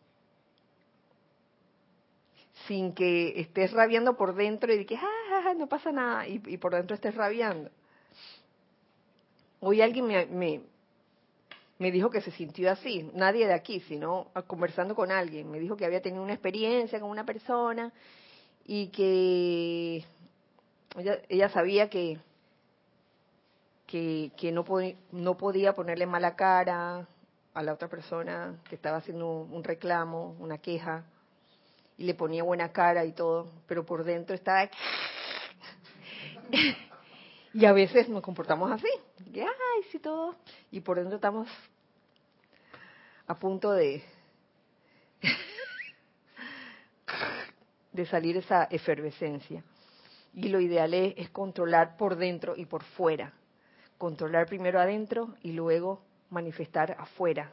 Sin que estés rabiando por dentro y que ah, no pasa nada y, por dentro estés rabiando. Hoy alguien me, me, me dijo que se sintió así, nadie de aquí, sino conversando con alguien, me dijo que había tenido una experiencia con una persona y que ella, sabía que, que, no, no podía ponerle mala cara a la otra persona que estaba haciendo un reclamo, una queja, y le ponía buena cara y todo, pero por dentro estaba... y a veces nos comportamos así, ay, todo, y por dentro estamos a punto de salir esa efervescencia. Y lo ideal es, controlar por dentro y por fuera. Controlar primero adentro y luego manifestar afuera.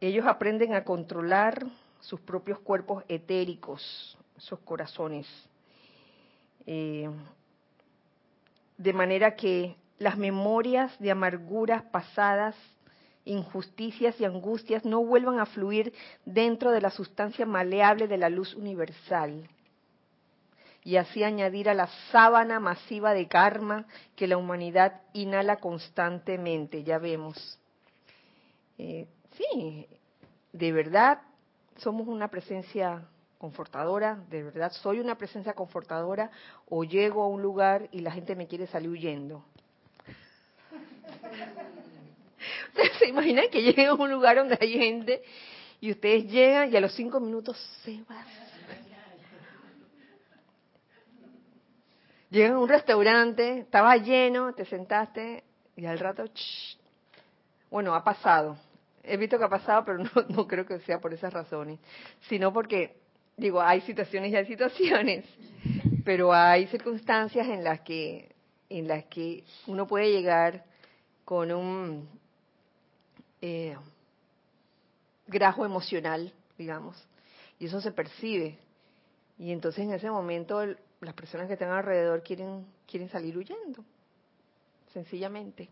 Ellos aprenden a controlar sus propios cuerpos etéricos, esos corazones. Eh, de manera que las memorias de amarguras pasadas injusticias y angustias no vuelvan a fluir dentro de la sustancia maleable de la luz universal y así añadir a la sábana masiva de karma que la humanidad inhala constantemente, ya vemos. Eh, sí, de verdad somos una presencia confortadora, de verdad soy una presencia confortadora o llego a un lugar y la gente me quiere salir huyendo. ¿Se imaginan que lleguen a un lugar donde hay gente y ustedes llegan y a los cinco minutos se van? Llegan a un restaurante, estaba lleno, te sentaste y al rato, bueno, ha pasado. He visto que ha pasado, pero no creo que sea por esas razones, sino porque, digo, hay situaciones y hay situaciones, pero hay circunstancias en las que, en las que uno puede llegar con un eh, grajo emocional, digamos, y eso se percibe. Y entonces en ese momento las personas que están alrededor quieren, quieren salir huyendo, sencillamente.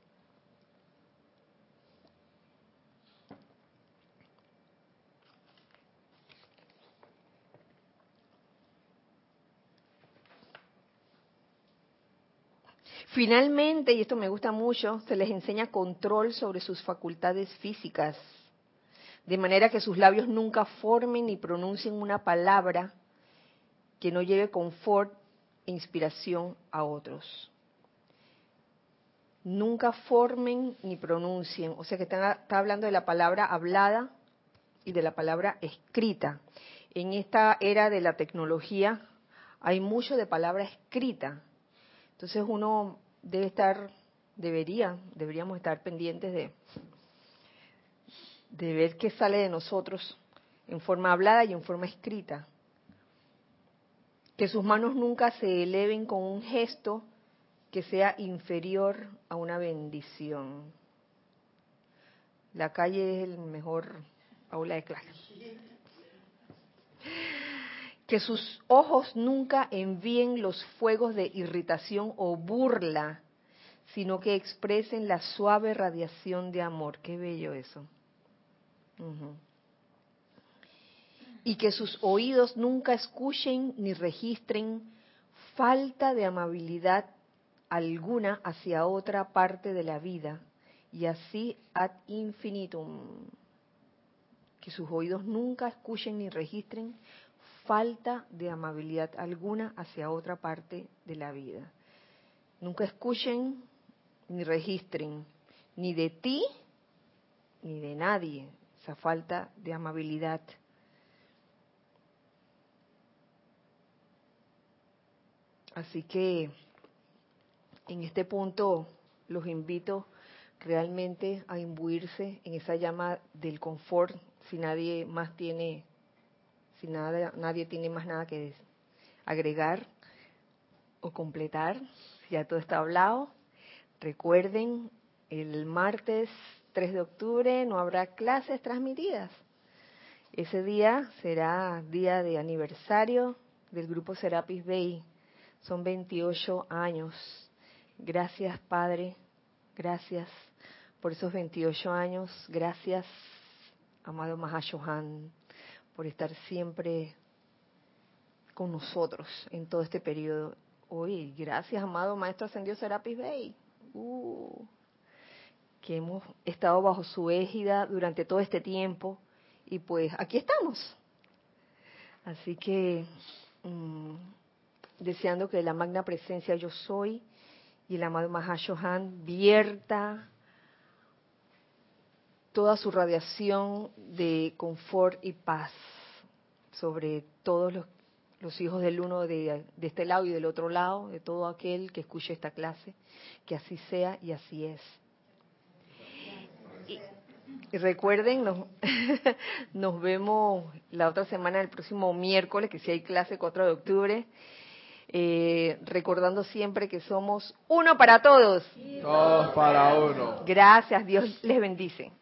Finalmente, y esto me gusta mucho, se les enseña control sobre sus facultades físicas, de manera que sus labios nunca formen ni pronuncien una palabra que no lleve confort e inspiración a otros. Nunca formen ni pronuncien, o sea que está, hablando de la palabra hablada y de la palabra escrita. En esta era de la tecnología hay mucho de palabra escrita, entonces uno debe estar, debería, deberíamos estar pendientes de, de ver qué sale de nosotros en forma hablada y en forma escrita. Que sus manos nunca se eleven con un gesto que sea inferior a una bendición. La calle es el mejor aula de clase. Que sus ojos nunca envíen los fuegos de irritación o burla, sino que expresen la suave radiación de amor. Qué bello eso. Y que sus oídos nunca escuchen ni registren falta de amabilidad alguna hacia otra parte de la vida y así ad infinitum. Que sus oídos nunca escuchen ni registren falta de amabilidad alguna hacia otra parte de la vida. Nunca escuchen ni registren ni de ti ni de nadie esa falta de amabilidad. Así que en este punto los invito realmente a imbuirse en esa llama del confort si nadie más tiene si nada, nadie tiene más nada que agregar o completar ya todo está hablado. Recuerden el martes 3 de octubre no habrá clases transmitidas. Ese día será día de aniversario del grupo Serapis Bay. Son 28 años. Gracias Padre. Gracias por esos 28 años. Gracias, amado Mahashohan, por estar siempre con nosotros en todo este periodo. Hoy, gracias, amado Maestro Ascendido Serapis Bey, uh, que hemos estado bajo su égida durante todo este tiempo y pues aquí estamos. Así que mm, deseando que la magna presencia yo soy y el amado Mahashohan vierta toda su radiación de confort y paz sobre todos los, hijos del uno de, este lado y del otro lado, de todo aquel que escuche esta clase, que así sea y así es. Y, recuerden, nos, nos vemos la otra semana, el próximo miércoles, que si hay clase 4 de octubre, eh, recordando siempre que somos uno para todos. Todos para uno. Gracias, Dios les bendice.